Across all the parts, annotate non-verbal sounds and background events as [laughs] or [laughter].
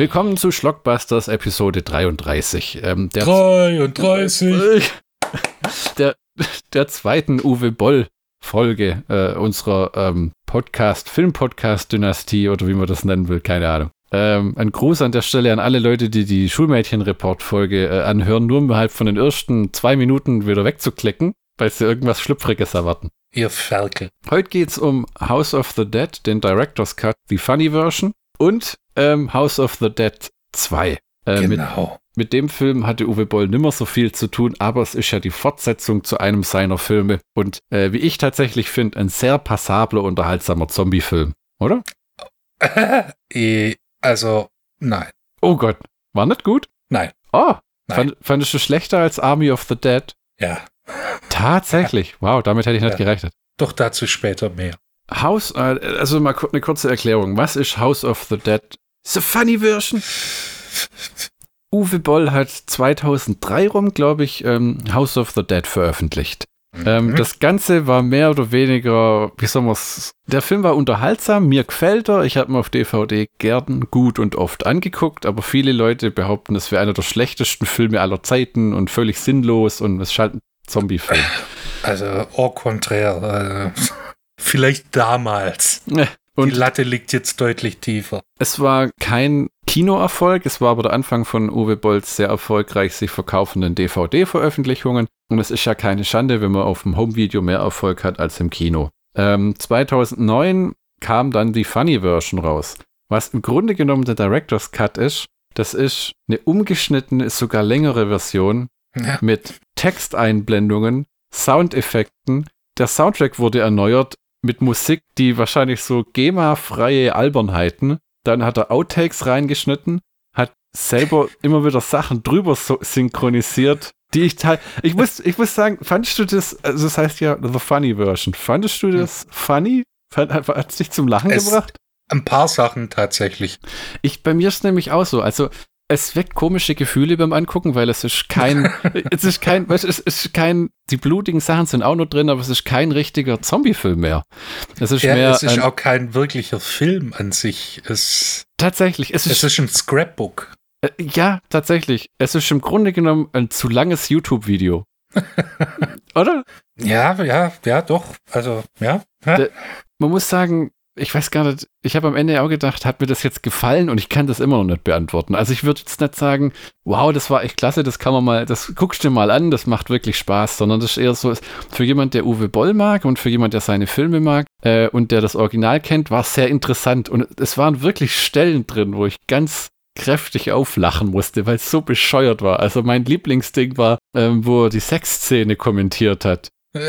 Willkommen zu Schlockbusters Episode 33. Ähm, der 33! [laughs] der, der zweiten Uwe Boll Folge äh, unserer ähm, Podcast, Film-Podcast-Dynastie oder wie man das nennen will, keine Ahnung. Ähm, ein Gruß an der Stelle an alle Leute, die die Schulmädchen-Report-Folge äh, anhören, nur um halt von den ersten zwei Minuten wieder wegzuklicken, weil sie irgendwas Schlüpfriges erwarten. Ihr Ferkel. Heute geht's um House of the Dead, den Director's Cut, die Funny Version und ähm, House of the Dead 2. Äh, genau. Mit, mit dem Film hatte Uwe Boll nimmer so viel zu tun, aber es ist ja die Fortsetzung zu einem seiner Filme und äh, wie ich tatsächlich finde, ein sehr passabler, unterhaltsamer Zombie-Film, oder? [laughs] Also, nein. Oh Gott, war nicht gut? Nein. Oh, Nein. fand, fandest du schlechter als Army of the Dead? Ja. Tatsächlich. Wow, damit hätte ich nicht Ja. gerechnet. Doch dazu später mehr. House, äh, also mal eine kurze Erklärung. Was ist House of the Dead? The funny version. Uwe Boll hat 2003 rum, glaube ich, ähm, House of the Dead veröffentlicht. Ähm, Mhm. das Ganze war mehr oder weniger, wie soll man es, der Film war unterhaltsam, mir gefällt er, ich habe ihn auf DVD gern, gut und oft angeguckt, aber viele Leute behaupten, es wäre einer der schlechtesten Filme aller Zeiten und völlig sinnlos und es ist halt ein Zombie-Film. Also, au contraire. Äh, vielleicht damals. Und Die Latte liegt jetzt deutlich tiefer. Es war kein Kinoerfolg, es war aber der Anfang von Uwe Bolls sehr erfolgreich sich verkaufenden DVD-Veröffentlichungen. Und es ist ja keine Schande, wenn man auf dem Homevideo mehr Erfolg hat als im Kino. Ähm, 2009 kam dann die Funny-Version raus. Was im Grunde genommen der Director's Cut ist, das ist eine umgeschnittene, ist sogar längere Version Ja. mit Texteinblendungen, Soundeffekten. Der Soundtrack wurde erneuert mit Musik, die wahrscheinlich so GEMA-freie Albernheiten. Dann hat er Outtakes reingeschnitten, hat selber [laughs] immer wieder Sachen drüber so synchronisiert, die ich teil. Ich muss, ich muss sagen, fandest du das, also das heißt ja The Funny Version, fandest du das funny? Hat es dich zum Lachen Es- gebracht? Ein paar Sachen tatsächlich. Ich, bei mir ist nämlich auch so. Also, es weckt komische Gefühle beim Angucken, weil es ist kein, [laughs] es ist kein, weißt, es ist kein, die blutigen Sachen sind auch noch drin, aber es ist kein richtiger Zombie-Film mehr. Es ist Ja, mehr, es ist ein, auch kein wirklicher Film an sich. Es, tatsächlich, es ist, es ist ein Scrapbook. äh, ja, tatsächlich, es ist im Grunde genommen ein zu langes YouTube-Video. [laughs] Oder? Ja, ja, ja, doch. Also, ja. Der- Man muss sagen, ich weiß gar nicht, ich habe am Ende auch gedacht, hat mir das jetzt gefallen und ich kann das immer noch nicht beantworten. Also ich würde jetzt nicht sagen, wow, das war echt klasse, das kann man mal, das guckst du dir mal an, das macht wirklich Spaß, sondern das ist eher so, für jemand, der Uwe Boll mag und für jemand, der seine Filme mag äh, und der das Original kennt, war es sehr interessant und es waren wirklich Stellen drin, wo ich ganz kräftig auflachen musste, weil es so bescheuert war. Also mein Lieblingsding war, ähm, wo er die Sexszene kommentiert hat. [laughs]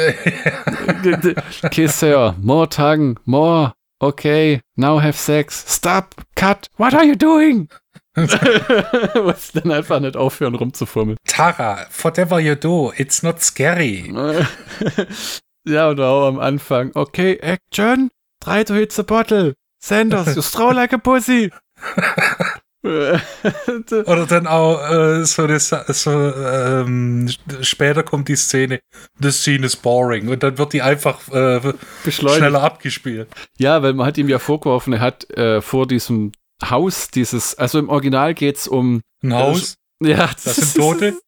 Okay, Sir, more tongue, more. Okay, now have sex. Stop, cut, what are you doing? [laughs] Muss dann einfach nicht aufhören rumzufummeln. Tara, whatever you do, it's not scary. [laughs] ja, und auch am Anfang. Okay, Action, try to hit the bottle. Sanders, you throw like a pussy. [laughs] [laughs] Oder dann auch äh, so, das, so ähm, später kommt die Szene, the scene is boring und dann wird die einfach äh, Beschleunigt. schneller abgespielt. Ja, weil man hat ihm ja vorgeworfen, er hat äh, vor diesem Haus dieses, also im Original geht's um Ein Haus, Ja, das sind Tote. [laughs]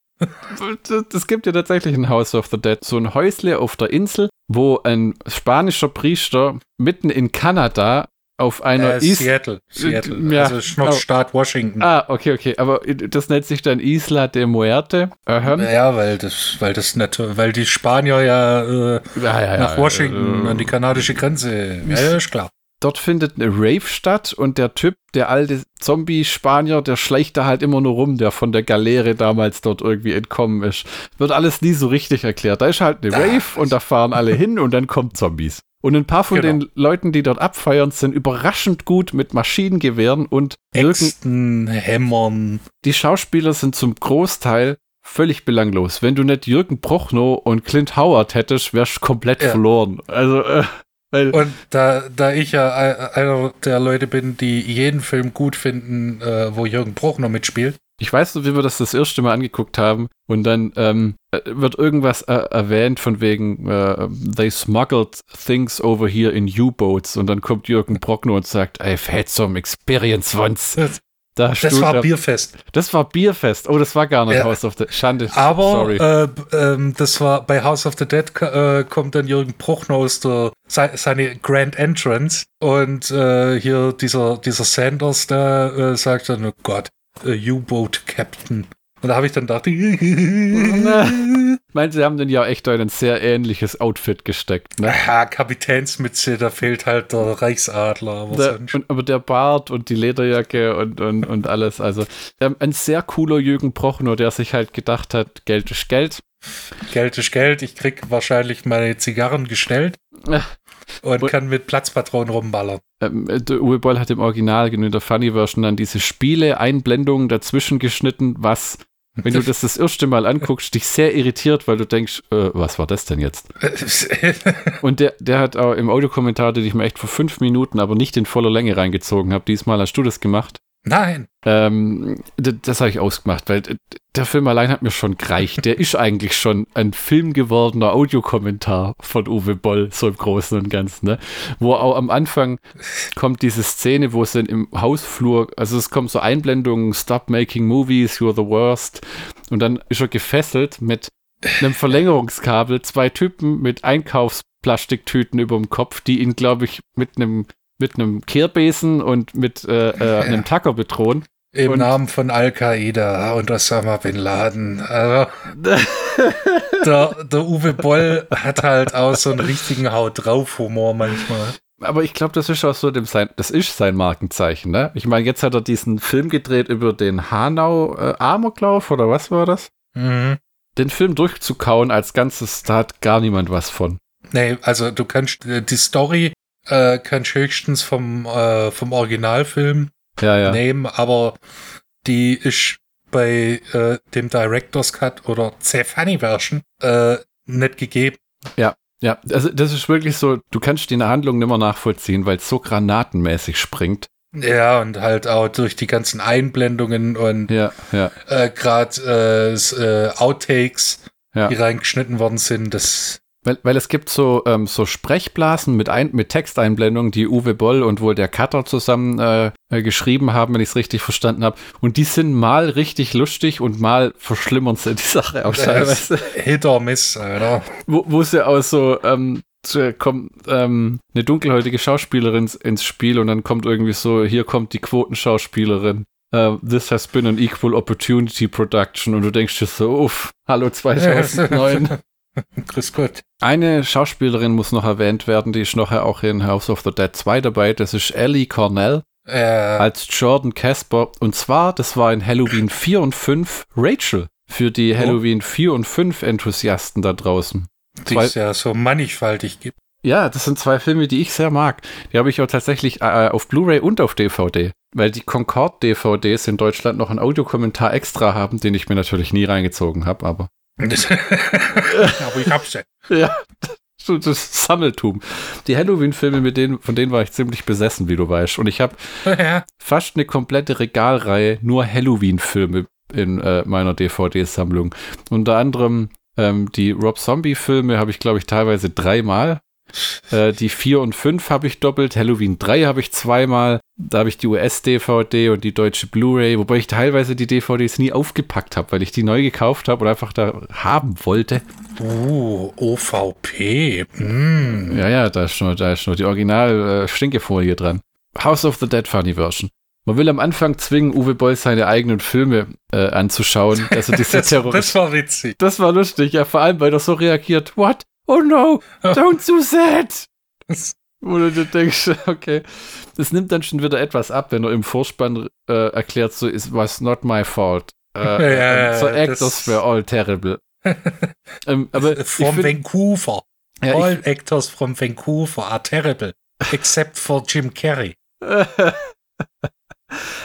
Es gibt ja tatsächlich ein House of the Dead, so ein Häusle auf der Insel, wo ein spanischer Priester mitten in Kanada auf einer Äh, Is Seattle. Seattle. Ja. Also noch Oh. Staat Washington. Ah, okay, okay, aber das nennt sich dann Isla de Muerte. Aha. Ja, weil das, weil das nicht, weil die Spanier ja, äh, Ja, ja, nach Washington äh, an die kanadische Grenze. Ja, ja, ist klar. Dort findet eine Rave statt und der Typ, der alte Zombie-Spanier, der schleicht da halt immer nur rum, der von der Galeere damals dort irgendwie entkommen ist. Wird alles nie so richtig erklärt. Da ist halt eine Ah. Rave und da fahren alle [laughs] hin und dann kommen Zombies. Und ein paar von Genau. den Leuten, die dort abfeiern, sind überraschend gut mit Maschinengewehren und. Äxten, Hämmern. Die Schauspieler sind zum Großteil völlig belanglos. Wenn du nicht Jürgen Prochnow und Clint Howard hättest, wärst du komplett Ja. verloren. Also, äh, weil Und da, da ich ja ein- einer der Leute bin, die jeden Film gut finden, äh, wo Jürgen Bruch noch mitspielt, Ich weiß noch, wie wir das das erste Mal angeguckt haben und dann ähm, äh, wird irgendwas äh, erwähnt von wegen äh, they smuggled things over here in U-Boats und dann kommt Jürgen Brockner und sagt I've had some experience once. Da Das du- war Bierfest. Das war Bierfest. Oh, das war gar nicht Ja. House of the Schande. Aber Sorry. äh, ähm, das war bei House of the Dead äh, kommt dann Jürgen Bruchner aus der se- seine Grand Entrance und äh, hier dieser dieser Sanders da äh, sagt dann oh Gott äh, U-Boat Captain und da habe ich dann gedacht [laughs] Ich meine, sie haben den ja echt in ein sehr ähnliches Outfit gesteckt. Ne? ja, Kapitänsmütze da fehlt halt der Reichsadler aber Der, und, aber der Bart und die Lederjacke und, und, und alles. Also ein sehr cooler Jürgen Prochnow, der sich halt gedacht hat, Geld ist Geld. Geld ist Geld ich krieg wahrscheinlich meine Zigarren gestellt. Und kann mit Platzpatronen rumballern Ähm, der Uwe Boll hat im Original, in der Funny-Version, dann diese Spiele-Einblendungen dazwischen geschnitten, was, wenn du [laughs] das das erste Mal anguckst, dich sehr irritiert, weil du denkst, äh, was war das denn jetzt? [laughs] Und der, der hat auch im Audiokommentar, den ich mir echt vor fünf Minuten, aber nicht in voller Länge reingezogen habe, diesmal hast du das gemacht. Nein Ähm, das habe ich ausgemacht, weil der Film allein hat mir schon gereicht. Der ist eigentlich schon ein Film gewordener Audiokommentar von Uwe Boll, so im Großen und Ganzen, ne? Wo auch am Anfang kommt diese Szene, wo es dann im Hausflur, also es kommen so Einblendungen, Stop making movies, you're the worst. Und dann ist er gefesselt mit einem Verlängerungskabel, zwei Typen mit Einkaufsplastiktüten über dem Kopf, die ihn, glaube ich, mit einem mit einem Kehrbesen und mit äh, äh, [laughs] einem Tacker bedrohen. Im Und- Namen von Al-Qaida und Osama Bin Laden. Also, [laughs] der, der Uwe Boll hat halt auch so einen richtigen Haut drauf Humor manchmal. Aber ich glaube, das ist auch so dem sein, das ist sein Markenzeichen, ne? Ich meine, jetzt hat er diesen Film gedreht über den Hanau äh, Amoklauf oder was war das? Mhm. Den Film durchzukauen als Ganzes, da hat gar niemand was von. Nee, also du kannst äh, die Story äh, kannst höchstens vom, äh, vom Originalfilm Ja, ja. nehmen, aber die ist bei äh, dem Director's Cut oder Funny Version äh, nicht gegeben. Ja, also das ist wirklich so, du kannst die Handlung nicht mehr nachvollziehen, weil es so granatenmäßig springt. Ja, und halt auch durch die ganzen Einblendungen und Ja, ja, äh, gerade äh, äh, Outtakes, ja. die reingeschnitten worden sind, das Weil, weil es gibt so, ähm, so Sprechblasen mit, ein, mit Texteinblendungen, die Uwe Boll und wohl der Cutter zusammen äh, äh, geschrieben haben, wenn ich es richtig verstanden habe. Und die sind mal richtig lustig und mal verschlimmern sie die Sache auch teilweise. Hit or Miss, Alter. wo, wo sie auch so, ähm, kommt ähm, eine dunkelhäutige Schauspielerin ins- ins Spiel und dann kommt irgendwie so, hier kommt die Quotenschauspielerin. Uh, this has been an equal opportunity production und du denkst dir so, uff, hallo [laughs] 2009. [laughs] Grüß Gott. Eine Schauspielerin muss noch erwähnt werden, die ist nachher auch in House of the Dead 2 dabei. Das ist Ellie Cornell Äh, als Jordan Casper. Und zwar, das war in Halloween 4 und 5 Rachel. Für die Halloween 4 und 5 Enthusiasten da draußen. die es ja so mannigfaltig gibt. Ja, das sind zwei Filme, die ich sehr mag. Die habe ich auch tatsächlich äh, auf Blu-ray und auf DVD. Weil die Concord-DVDs in Deutschland noch einen Audiokommentar extra haben, den ich mir natürlich nie reingezogen habe, aber. Aber ich hab's ja. [laughs] Ja, so das Sammeltum. Die Halloween-Filme, mit denen, von denen war ich ziemlich besessen, wie du weißt. Und ich habe [laughs] ja. fast eine komplette Regalreihe nur Halloween-Filme in äh, meiner DVD-Sammlung. Unter anderem ähm, die Rob Zombie-Filme habe ich, glaube ich, teilweise dreimal. Äh, die 4 und 5 habe ich doppelt. Halloween 3 habe ich zweimal. Da habe ich die US-DVD und die deutsche Blu-ray, wobei ich teilweise die DVDs nie aufgepackt habe, weil ich die neu gekauft habe und einfach da haben wollte. Uh, OVP. Mm. Ja, ja, da ist nur, da ist nur die Original-Stinkefolie dran. House of the Dead Funny Version. Man will am Anfang zwingen, Uwe Boll seine eigenen Filme äh, anzuschauen. Also diese Das, [laughs] Terroristen. das war witzig. Das war lustig, ja, vor allem, weil er so reagiert. What? Oh no, [laughs] don't do that! Wo du dir denkst, [laughs] okay. Das nimmt dann schon wieder etwas ab, wenn er im Vorspann äh, erklärt, so, it was not my fault. Äh, [laughs] Ja, so das- actors were all terrible. ähm, aber ich From find, Vancouver. ja, All actors from Vancouver are terrible. Except for Jim Carrey.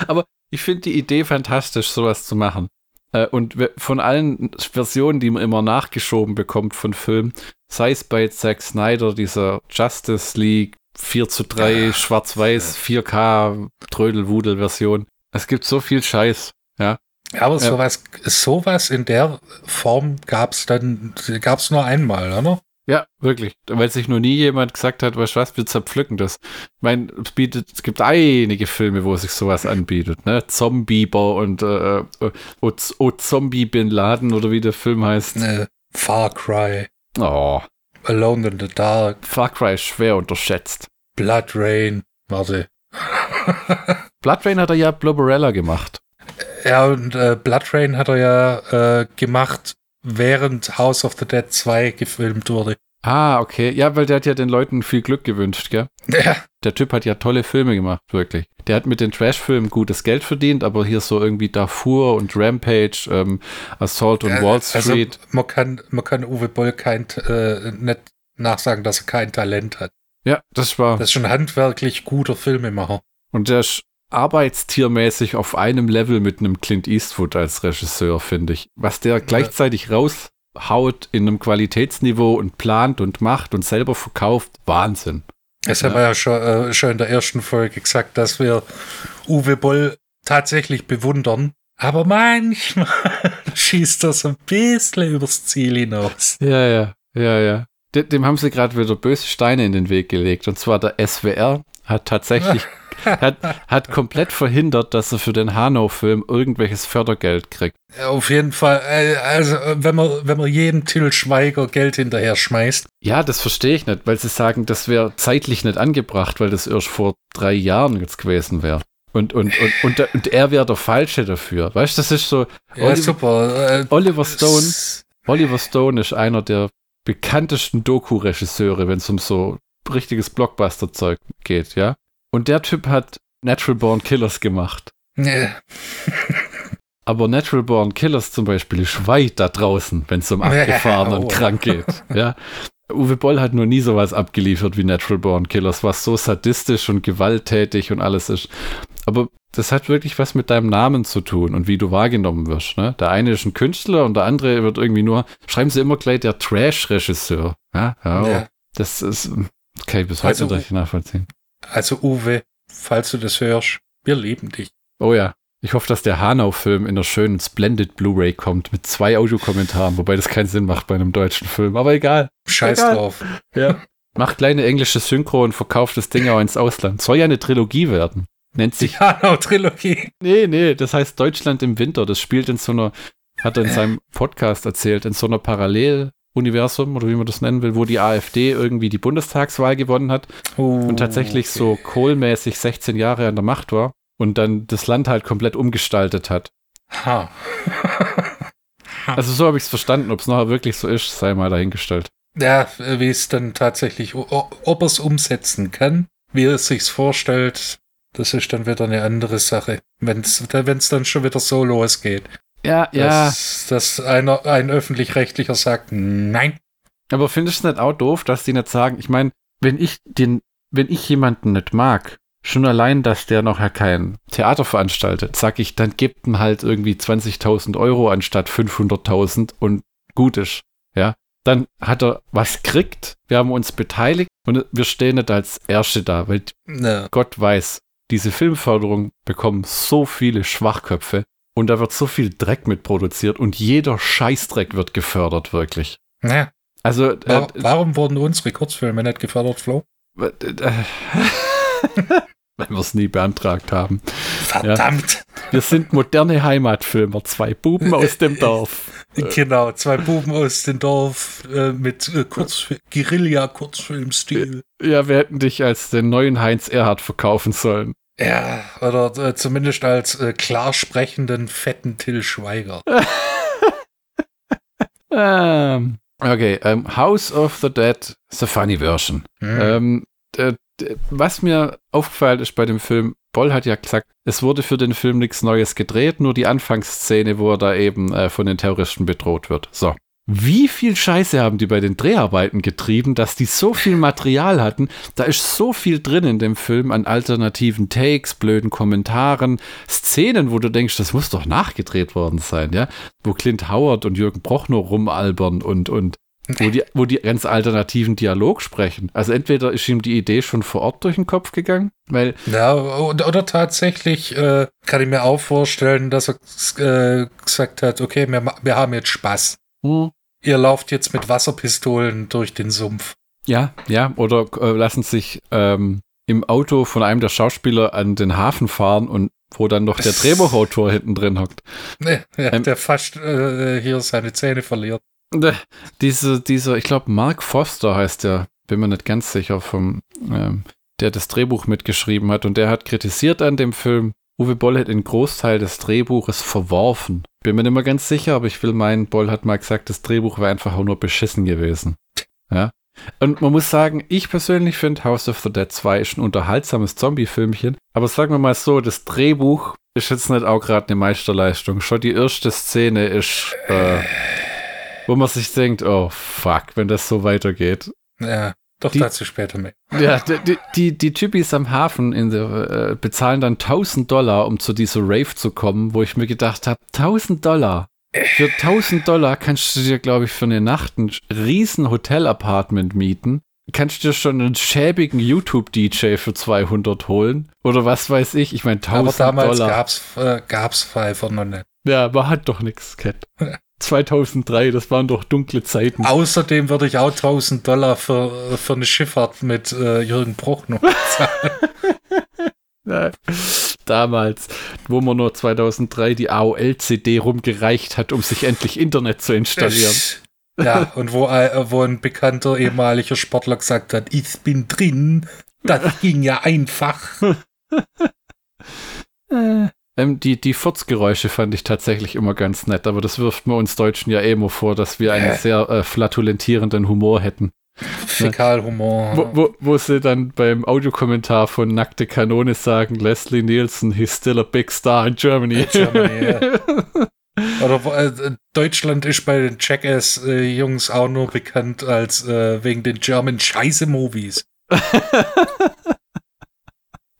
Aber ich finde die Idee fantastisch, sowas zu machen. Äh, und von allen Versionen, die man immer nachgeschoben bekommt von Filmen, sei es bei Zack Snyder, dieser Justice League 4 zu 3, schwarz-weiß, 4K, Trödel-Wudel-Version. Es gibt so viel Scheiß. Aber Ja. sowas, sowas in der Form gab's dann, gab's nur einmal, oder? Ja, wirklich. Weil sich noch nie jemand gesagt hat, weißt du was, wir zerpflücken das. Ich meine, es bietet, es gibt einige Filme, wo sich sowas anbietet, ne? Zombieber und äh, äh, O, o Zombie Bin Laden oder wie der Film heißt. Ne, Far Cry. Oh. Alone in the Dark. Far Cry ist schwer unterschätzt. Blood Rain. Warte. [laughs] Blood Rain hat er ja Blubberella gemacht. Ja, und äh, Blood Rain hat er ja äh, gemacht, während House of the Dead 2 gefilmt wurde. Ah, okay. Ja, weil der hat ja den Leuten viel Glück gewünscht, gell? Ja. Der Typ hat ja tolle Filme gemacht, wirklich. Der hat mit den Trash-Filmen gutes Geld verdient, aber hier so irgendwie Darfur und Rampage, ähm, Assault on Wall Street. Also man kann, man kann Uwe Boll kein, äh, nicht nachsagen, dass er kein Talent hat. Ja, das war. Das ist schon handwerklich guter Filmemacher. Und der ist arbeitstiermäßig auf einem Level mit einem Clint Eastwood als Regisseur, finde ich. Was der gleichzeitig raushaut in einem Qualitätsniveau und plant und macht und selber verkauft, Wahnsinn. Das haben wir ja schon, äh, schon in der ersten Folge gesagt, dass wir Uwe Boll tatsächlich bewundern. Aber manchmal [laughs] schießt er so ein bisschen übers Ziel hinaus. Ja, ja, ja, ja. Dem, dem haben sie gerade wieder böse Steine in den Weg gelegt. Und zwar der SWR hat tatsächlich [laughs] hat, hat komplett verhindert, dass er für den Hanau-Film irgendwelches Fördergeld kriegt. Auf jeden Fall, äh, also wenn man, wenn man jedem Till Schweiger Geld hinterher schmeißt. Ja, das verstehe ich nicht, weil sie sagen, das wäre zeitlich nicht angebracht, weil das erst vor drei Jahren jetzt gewesen wäre. Und, und, und, und, und er wäre der Falsche dafür. Weißt du, das ist so. Ja, Oliver, super. Äh, Oliver Stone. Oliver Stone ist einer der bekanntesten Doku-Regisseure, wenn es um so richtiges Blockbuster-Zeug geht, ja. Und der Typ hat Natural Born Killers gemacht. Nee. [laughs] Aber Natural Born Killers zum Beispiel ist weit da draußen, wenn es um abgefahren und krank geht. [laughs] Ja. Uwe Boll hat nur nie sowas abgeliefert wie Natural Born Killers, was so sadistisch und gewalttätig und alles ist. Aber das hat wirklich was mit deinem Namen zu tun und wie du wahrgenommen wirst. Ne? Der eine ist ein Künstler und der andere wird irgendwie nur, schreiben sie immer gleich der Trash-Regisseur. Ja, ja, ja. Das ist, kann ich bis heute also, nicht nachvollziehen. Also Uwe, falls du das hörst, wir lieben dich. Oh ja. Ich hoffe, dass der Hanau-Film in der schönen Splendid Blu-ray kommt mit zwei Audiokommentaren, wobei das keinen Sinn macht bei einem deutschen Film. Aber egal. Scheiß egal. drauf. Ja. Macht kleine englische Synchro und verkauft das Ding auch ins Ausland. Soll ja eine Trilogie werden. Nennt sich. Hanau-Trilogie. Nee, nee, das heißt Deutschland im Winter. Das spielt in so einer, hat er in seinem Podcast erzählt, in so einer Parallel- Universum oder wie man das nennen will, wo die AfD irgendwie die Bundestagswahl gewonnen hat oh, und tatsächlich okay. so kohlmäßig 16 Jahre an der Macht war und dann das Land halt komplett umgestaltet hat. Ha. [laughs] also so habe ich es verstanden, ob es nachher wirklich so ist, sei mal dahingestellt. Ja, wie es dann tatsächlich, ob er es umsetzen kann, wie er es sich vorstellt, das ist dann wieder eine andere Sache. Wenn es dann schon wieder so losgeht. Ja, ja. Dass, einer, ein öffentlich-rechtlicher sagt, nein. Aber findest du es nicht auch doof, dass die nicht sagen, ich meine, wenn ich den, wenn ich jemanden nicht mag, schon allein, dass der noch kein Theater veranstaltet, sag ich, dann gibt ihm halt irgendwie 20.000 Euro anstatt 500.000 und gut ist, ja. Dann hat er was kriegt, wir haben uns beteiligt und wir stehen nicht als Erste da, weil no. Gott weiß, diese Filmförderung bekommen so viele Schwachköpfe, und da wird so viel Dreck mit produziert und jeder Scheißdreck wird gefördert, wirklich. Ja. Also, äh, warum wurden unsere Kurzfilme nicht gefördert, Flo? [laughs] Weil wir es nie beantragt haben. Verdammt. Ja. Wir sind moderne Heimatfilmer, zwei Buben aus dem Dorf. Genau, zwei Buben aus dem Dorf äh, mit äh, Kurz Guerilla-Kurzfilmstil. Ja, wir hätten dich als den neuen Heinz Erhard verkaufen sollen. Ja, oder äh, zumindest als äh, klar sprechenden, fetten Till Schweiger. [laughs] ähm, okay, um, ähm, House of the Dead, the funny version. Hm. Ähm, was mir aufgefallen ist bei dem Film, Boll hat ja gesagt, es wurde für den Film nichts Neues gedreht, nur die Anfangsszene, wo er da eben äh, von den Terroristen bedroht wird. So. Wie viel Scheiße haben die bei den Dreharbeiten getrieben, dass die so viel Material hatten? Da ist so viel drin in dem Film an alternativen Takes, blöden Kommentaren, Szenen, wo du denkst, das muss doch nachgedreht worden sein, ja? Wo Clint Howard und Jürgen Prochnow rumalbern und, und wo die, wo die ganz alternativen Dialog sprechen. Also entweder ist ihm die Idee schon vor Ort durch den Kopf gegangen, weil. Ja, oder, oder tatsächlich äh, kann ich mir auch vorstellen, dass er äh, gesagt hat, okay, wir, wir haben jetzt Spaß. Hm. Ihr lauft jetzt mit Wasserpistolen durch den Sumpf. Ja, ja, oder äh, lassen sich ähm, im Auto von einem der Schauspieler an den Hafen fahren und wo dann noch der [laughs] Drehbuchautor hinten drin hockt. Ja, ähm, der fast äh, hier seine Zähne verliert. Diese, dieser, ich glaube, Mark Foster heißt der, bin mir nicht ganz sicher, vom, ähm, der das Drehbuch mitgeschrieben hat und der hat kritisiert an dem Film, Uwe Boll hat den Großteil des Drehbuches verworfen. Bin mir nicht mehr ganz sicher, aber ich will meinen, Boll hat mal gesagt, das Drehbuch wäre einfach auch nur beschissen gewesen. Ja. Und man muss sagen, ich persönlich finde House of the Dead 2 ist ein unterhaltsames Zombie-Filmchen. Aber sagen wir mal so, das Drehbuch ist jetzt nicht auch gerade eine Meisterleistung. Schon die erste Szene ist, äh, wo man sich denkt, oh fuck, wenn das so weitergeht. Ja. Doch die, dazu später mehr. Ja, die, die, die Typis am Hafen in der, äh, bezahlen dann 1000 Dollar, um zu dieser Rave zu kommen, wo ich mir gedacht habe, 1000 Dollar. Für 1000 Dollar kannst du dir, glaube ich, für eine Nacht ein riesen Hotel-Apartment mieten. Kannst du dir schon einen schäbigen YouTube-DJ für 200 holen? Oder was weiß ich? Ich meine, 1000 Dollar. Aber damals Dollar. gab's, äh, gab's noch nicht. Ja, man hat doch nichts, Cat. [laughs] 2003, das waren doch dunkle Zeiten. Außerdem würde ich auch 1000 Dollar für, für eine Schifffahrt mit äh, Jürgen Bruch noch zahlen. [laughs] Damals, wo man nur 2003 die AOL-CD rumgereicht hat, um sich endlich Internet zu installieren. Ja, und wo, äh, wo ein bekannter ehemaliger Sportler gesagt hat, ich bin drin, das ging ja einfach. [laughs] äh. Ähm, die, die Furzgeräusche fand ich tatsächlich immer ganz nett, aber das wirft mir uns Deutschen ja eh immer vor, dass wir einen sehr äh, flatulentierenden Humor hätten. Fäkalhumor. Wo, wo, wo sie dann beim Audiokommentar von Nackte Kanone sagen, Leslie Nielsen, he's still a big star in Germany. In Germany yeah. [laughs] Oder äh, Deutschland ist bei den Jackass-Jungs auch nur bekannt als äh, wegen den German Scheiße-Movies. [laughs]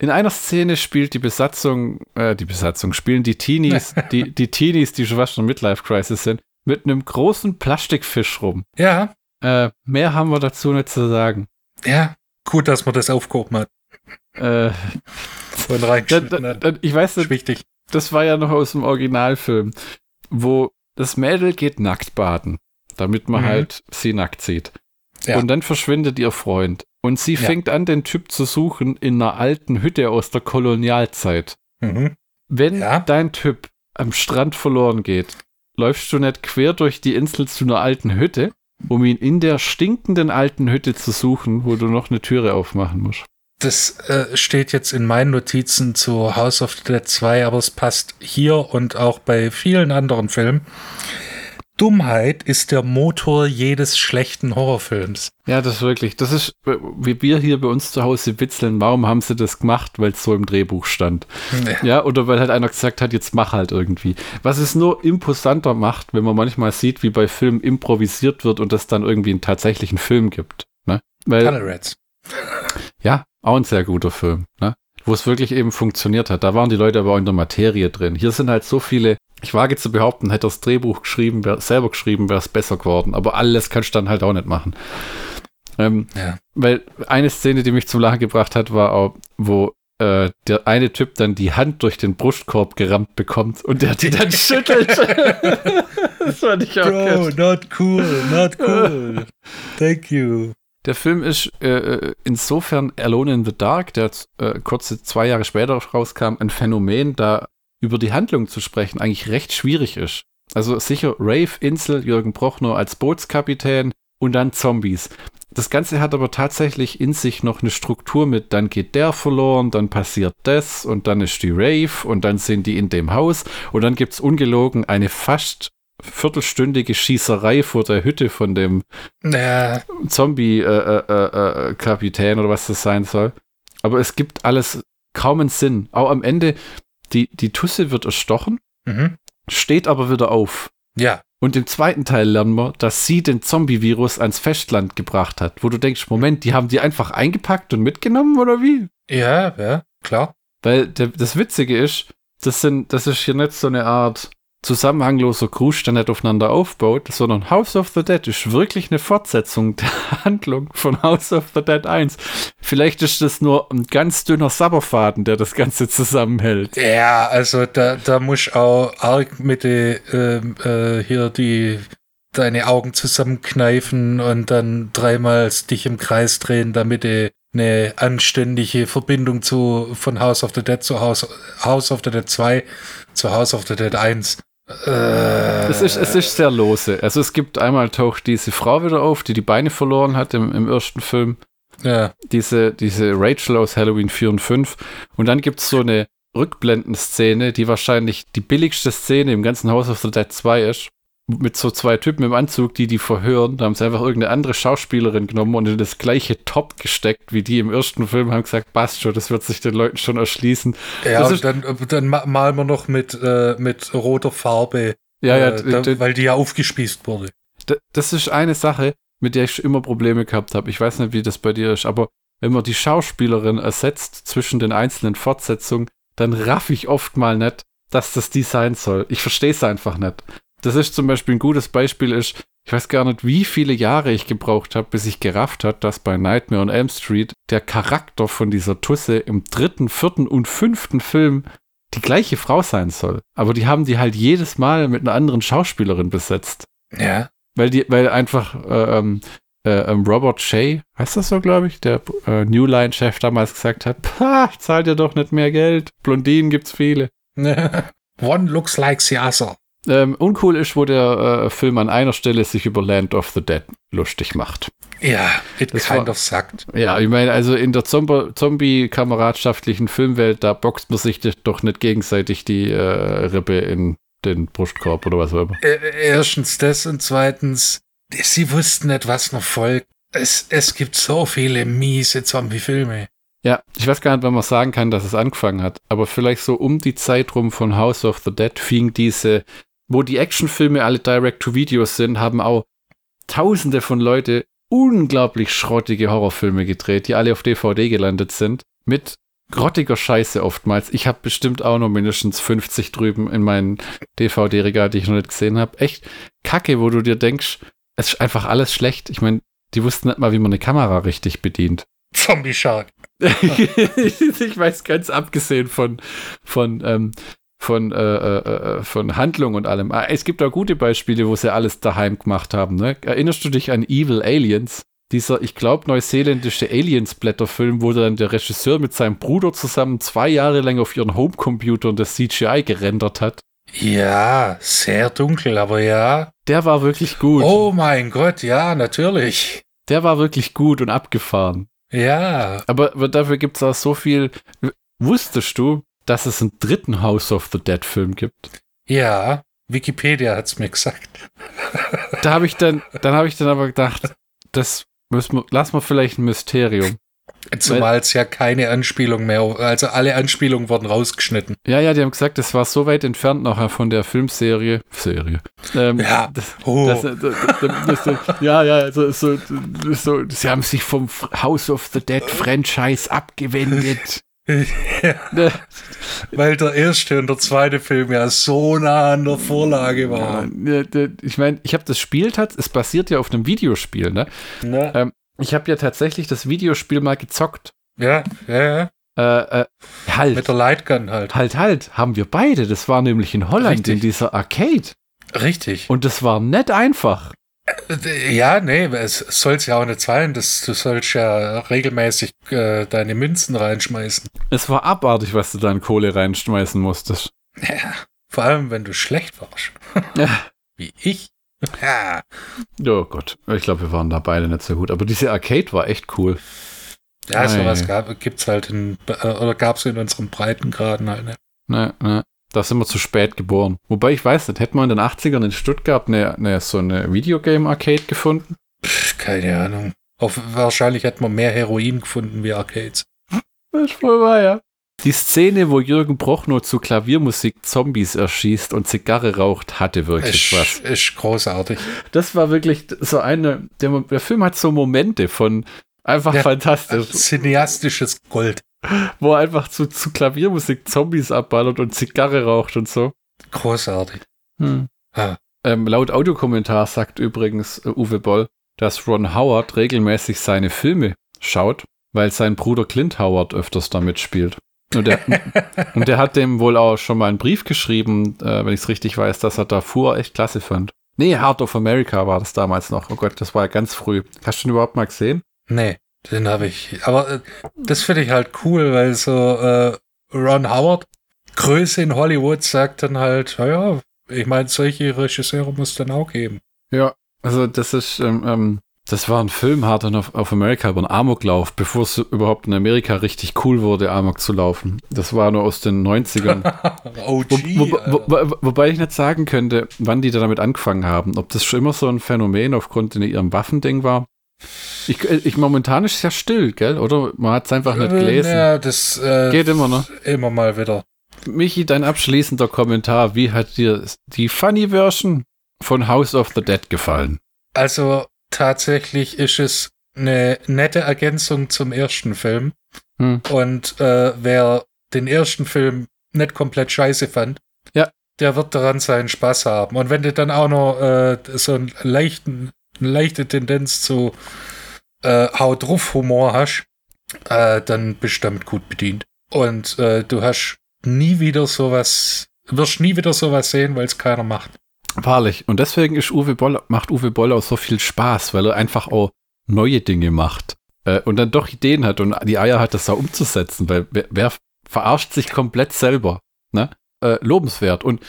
In einer Szene spielt die Besatzung, äh, die Besatzung, spielen die Teenies, [laughs] die, die Teenies, die schon fast schon Midlife Crisis sind, mit einem großen Plastikfisch rum. Ja. Äh, mehr haben wir dazu nicht zu sagen. Ja, gut, dass man das aufgehoben hat. Äh, Und reingeschnitten da, da, ich weiß nicht, wichtig. das war ja noch aus dem Originalfilm, wo das Mädel geht nackt baden, damit man mhm. halt sie nackt sieht. Ja. Und dann verschwindet ihr Freund. Und sie ja. fängt an, den Typ zu suchen in einer alten Hütte aus der Kolonialzeit. Mhm. Wenn ja. dein Typ am Strand verloren geht, läufst du nicht quer durch die Insel zu einer alten Hütte, um ihn in der stinkenden alten Hütte zu suchen, wo du noch eine Türe aufmachen musst. Das äh, steht jetzt in meinen Notizen zu House of the Dead 2, aber es passt hier und auch bei vielen anderen Filmen. Dummheit ist der Motor jedes schlechten Horrorfilms. Ja, das ist wirklich. Das ist, wie wir hier bei uns zu Hause witzeln, warum haben sie das gemacht? Weil es so im Drehbuch stand. Ja. ja, oder weil halt einer gesagt hat, jetzt mach halt irgendwie. Was es nur imposanter macht, wenn man manchmal sieht, wie bei Filmen improvisiert wird und es dann irgendwie einen tatsächlichen Film gibt. Ne? Weil, Rats. Ja, auch ein sehr guter Film. Ne? Wo es wirklich eben funktioniert hat. Da waren die Leute aber auch in der Materie drin. Hier sind halt so viele ich wage zu behaupten, hätte das Drehbuch geschrieben, wär, selber geschrieben, wäre es besser geworden. Aber alles kannst du dann halt auch nicht machen. Ähm, ja. Weil eine Szene, die mich zum Lachen gebracht hat, war auch, wo äh, der eine Typ dann die Hand durch den Brustkorb gerammt bekommt und der die dann schüttelt. [laughs] das fand ich auch Bro, good. not cool, not cool. [laughs] Thank you. Der Film ist äh, äh, insofern Alone in the Dark, der äh, kurze zwei Jahre später rauskam, ein Phänomen, da über die Handlung zu sprechen eigentlich recht schwierig ist. Also sicher Rave, Insel, Jürgen Prochnow als Bootskapitän und dann Zombies. Das Ganze hat aber tatsächlich in sich noch eine Struktur mit, dann geht der verloren, dann passiert das und dann ist die Rave und dann sind die in dem Haus und dann gibt es ungelogen eine fast viertelstündige Schießerei vor der Hütte von dem ja. Zombie-Kapitän äh, äh, äh, oder was das sein soll. Aber es gibt alles kaum einen Sinn. Auch am Ende, die, die Tusse wird erstochen, mhm. steht aber wieder auf. Ja. Und im zweiten Teil lernen wir, dass sie den Zombie-Virus ans Festland gebracht hat, wo du denkst, Moment, die haben die einfach eingepackt und mitgenommen oder wie? Ja, ja, klar. Weil der, das Witzige ist, das sind, das ist hier nicht so eine Art zusammenhangloser Gruß, nicht aufeinander aufbaut, sondern House of the Dead ist wirklich eine Fortsetzung [laughs] der Handlung von House of the Dead 1. Vielleicht ist das nur ein ganz dünner Sabberfaden, der das Ganze zusammenhält. Ja, also da, da muss auch arg mit die, äh, äh, hier die deine Augen zusammenkneifen und dann dreimal dich im Kreis drehen, damit du eine anständige Verbindung zu von House of the Dead zu House, House of the Dead 2 zu House of the Dead 1. Äh, es, ist, es ist sehr lose. Also es gibt einmal taucht diese Frau wieder auf, die die Beine verloren hat im, im ersten Film. Ja. Diese, diese Rachel aus Halloween 4 und 5. Und dann gibt es so eine Rückblenden-Szene, die wahrscheinlich die billigste Szene im ganzen House of the Dead 2 ist. Mit so zwei Typen im Anzug, die die verhören. Da haben sie einfach irgendeine andere Schauspielerin genommen und in das gleiche Top gesteckt, wie die im ersten Film haben gesagt, passt schon, das wird sich den Leuten schon erschließen. Ja, und dann, dann malen wir noch mit, äh, mit roter Farbe, ja, ja, äh, da, weil die ja aufgespießt wurde. Das ist eine Sache, mit der ich immer Probleme gehabt habe. Ich weiß nicht, wie das bei dir ist, aber wenn man die Schauspielerin ersetzt zwischen den einzelnen Fortsetzungen, dann raff ich oft mal nicht, dass das die sein soll. Ich verstehe es einfach nicht. Das ist zum Beispiel ein gutes Beispiel ist, ich weiß gar nicht, wie viele Jahre ich gebraucht habe, bis ich gerafft hat, dass bei Nightmare on Elm Street der Charakter von dieser Tusse im dritten, vierten und fünften Film die gleiche Frau sein soll. Aber die haben die halt jedes Mal mit einer anderen Schauspielerin besetzt. Ja. Weil die, weil einfach äh, ähm, äh, ähm, Robert Shea, heißt das so, glaube ich, der äh, New Line-Chef damals gesagt hat, Pah, ich zahl dir doch nicht mehr Geld. Blondinen gibt's viele. [laughs] One looks like the other. Ähm, uncool ist, wo der äh, Film an einer Stelle sich über Land of the Dead lustig macht. Ja, it Das kind war- of sucked. Ja, ich meine, also in der Zomb- Zombie-kameradschaftlichen Filmwelt, da boxt man sich doch nicht gegenseitig die äh, Rippe in den Brustkorb oder was auch immer. Äh, erstens das und zweitens, sie wussten nicht, was noch folgt. Es, es gibt so viele miese Zombie-Filme. Ja, ich weiß gar nicht, wann man sagen kann, dass es angefangen hat, aber vielleicht so um die Zeit rum von House of the Dead fing diese, wo die Actionfilme alle Direct-to-Videos sind, haben auch tausende von Leute unglaublich schrottige Horrorfilme gedreht, die alle auf DVD gelandet sind, mit grottiger Scheiße oftmals. Ich habe bestimmt auch noch mindestens 50 drüben in meinen DVD-Regal, die ich noch nicht gesehen habe. Echt Kacke, wo du dir denkst, es ist einfach alles schlecht. Ich meine, die wussten nicht mal, wie man eine Kamera richtig bedient. Zombie Shark. [laughs] ich weiß ganz abgesehen von von ähm, von äh, äh, äh, von Handlung und allem. Ah, Es gibt auch gute Beispiele, wo sie alles daheim gemacht haben. Ne? Erinnerst du dich an Evil Aliens? Dieser, ich glaube, neuseeländische Aliens-Blätterfilm, wo dann der Regisseur mit seinem Bruder zusammen zwei Jahre lang auf ihren Homecomputer das CGI gerendert hat. Ja, sehr dunkel, aber ja. Der war wirklich gut. Oh mein Gott, ja, natürlich. Der war wirklich gut und abgefahren. Ja. Aber, aber dafür gibt es auch so viel. Wusstest du, dass es einen dritten House of the Dead Film gibt? Ja. Wikipedia hat's mir gesagt. [laughs] Da habe ich dann, dann habe ich dann aber gedacht, das müssen wir, lassen wir vielleicht ein Mysterium. Zumal es ja keine Anspielung mehr, also alle Anspielungen wurden rausgeschnitten. Ja, ja, die haben gesagt, das war so weit entfernt nachher von der Filmserie. Serie. Ähm, Ja. Das, Oh. das, das, das, das, ja, ja, so, so, so, sie haben sich vom House of the Dead Franchise abgewendet. Ne? Weil der erste und der zweite Film ja so nah an der Vorlage Ja, waren. ne, ne, ich meine, ich habe das Spiel, es basiert ja auf einem Videospiel, ne? Ne? Ähm, ich habe ja tatsächlich das Videospiel mal gezockt. Ja, ja, ja. Äh, äh, halt. Mit der Lightgun halt. Halt, halt, haben wir beide. Das war nämlich in Holland Richtig. in dieser Arcade. Richtig. Und das war nicht einfach. Ja, nee, es soll es ja auch nicht sein. Das, du sollst ja regelmäßig äh, deine Münzen reinschmeißen. Es war abartig, was du da in Kohle reinschmeißen musstest. Ja, vor allem, wenn du schlecht warst. Ja. Wie ich. Ja. Oh Gott, ich glaube, wir waren da beide nicht so gut. Aber diese Arcade war echt cool. Ja, Ei. sowas gab, gibt's halt in, äh, oder gab's in unseren Breitengraden halt. Ne? Ne, ne. Da sind wir zu spät geboren. Wobei ich weiß nicht, hätten wir in den 80ern in Stuttgart eine, eine, so eine Videogame-Arcade gefunden? Pff, keine Ahnung. Auf, wahrscheinlich hätten wir mehr Heroin gefunden wie Arcades. Das ist voll wahr, ja. Die Szene, wo Jürgen Prochnow zu Klaviermusik Zombies erschießt und Zigarre raucht, hatte wirklich Ist, was. ist großartig. Das war wirklich so eine. Der, der Film hat so Momente von einfach Ja. fantastisch, Cineastisches Gold. [laughs] wo er einfach zu, zu Klaviermusik Zombies abballert und Zigarre raucht und so. Großartig. Hm. Ähm, laut Audiokommentar sagt übrigens äh, Uwe Boll, dass Ron Howard regelmäßig seine Filme schaut, weil sein Bruder Clint Howard öfters damit spielt. Und der, [laughs] und der hat dem wohl auch schon mal einen Brief geschrieben, äh, wenn ich es richtig weiß, dass er Darfur echt klasse fand. Nee, Heart of America war das damals noch. Oh Gott, das war ja ganz früh. Hast du den überhaupt mal gesehen? Nee, den habe ich. Aber äh, das finde ich halt cool, weil so äh, Ron Howard, Größe in Hollywood, sagt dann halt, naja, ich meine, solche Regisseure muss dann auch geben. Ja, also das ist, ähm, ähm, das war ein Film, Hard of, of America, über einen Amoklauf, bevor es überhaupt in Amerika richtig cool wurde, Amok zu laufen. Das war nur aus den 90ern. [laughs] OG, wo, wo, wo, wobei ich nicht sagen könnte, wann die da damit angefangen haben. Ob das schon immer so ein Phänomen aufgrund in ihrem Waffending war. Ich, ich momentan ist es ja still, gell? Oder man hat es einfach nicht gelesen. Ja, das äh, Geht immer, ne? Immer mal wieder. Michi, dein abschließender Kommentar. Wie hat dir die Funny Version von House of the Dead gefallen? Also tatsächlich ist es eine nette Ergänzung zum ersten Film. Hm. Und äh, wer den ersten Film nicht komplett scheiße fand, Ja. der wird daran seinen Spaß haben. Und wenn du dann auch noch äh, so einen leichten, eine leichte Tendenz zu äh, Haut drauf Humor hast, äh, dann bist du damit gut bedient. Und äh, du hast nie wieder sowas, wirst nie wieder sowas sehen, weil es keiner macht. Wahrlich. Und deswegen ist Uwe Boll, macht Uwe Boll auch so viel Spaß, weil er einfach auch neue Dinge macht. Äh, und dann doch Ideen hat und die Eier hat, das da umzusetzen, weil wer, wer verarscht sich komplett selber. Ne? Äh, lobenswert. Und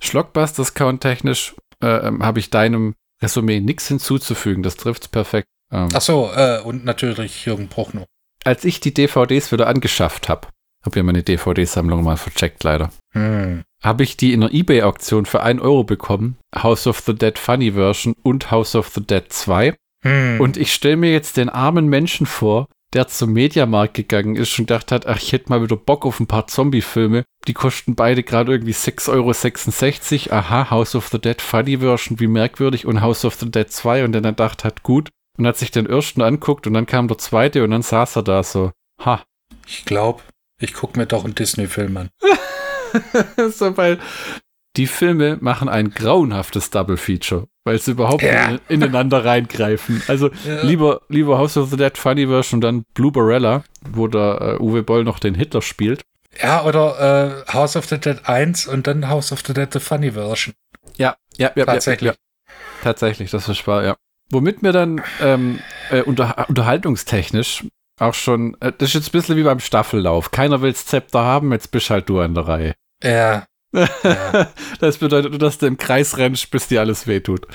Schlockbusters count technisch äh, ähm, habe ich deinem Resümee nichts hinzuzufügen. Das trifft's perfekt. Ähm, Ach so, äh, und natürlich Jürgen Prochnow. als ich die DVDs wieder angeschafft habe, habe ja meine DVD-Sammlung mal vercheckt leider, Hm. habe ich die in einer Ebay-Auktion für 1 Euro bekommen. House of the Dead Funny Version und House of the Dead 2. Hm. Und ich stelle mir jetzt den armen Menschen vor, der zum Mediamarkt gegangen ist und gedacht hat, ach, ich hätte mal wieder Bock auf ein paar Zombie-Filme. Die kosten beide gerade irgendwie 6,66 Euro. Aha, House of the Dead Funny Version, wie merkwürdig. Und House of the Dead 2. Und dann er gedacht hat, gut. Und hat sich den ersten anguckt und dann kam der zweite und dann saß er da so. Ha. Ich glaube, ich gucke mir doch einen Disney-Film an. [laughs] so, weil die Filme machen ein grauenhaftes Double Feature, weil sie überhaupt Ja. nicht ineinander reingreifen. Also Ja. lieber, lieber House of the Dead Funny Version, dann Blue Barella, wo der äh, Uwe Boll noch den Hitler spielt. Ja, oder äh, House of the Dead 1 und dann House of the Dead The Funny Version. Ja, ja, ja. Tatsächlich. Ja. Tatsächlich, das ist wahr, ja. Womit mir dann ähm, äh, unter, unterhaltungstechnisch auch schon, äh, das ist jetzt ein bisschen wie beim Staffellauf. Keiner will Zepter haben, jetzt bist halt du an der Reihe. Ja, Ja. [laughs] Das bedeutet nur, dass du im Kreis rennst, bis dir alles wehtut.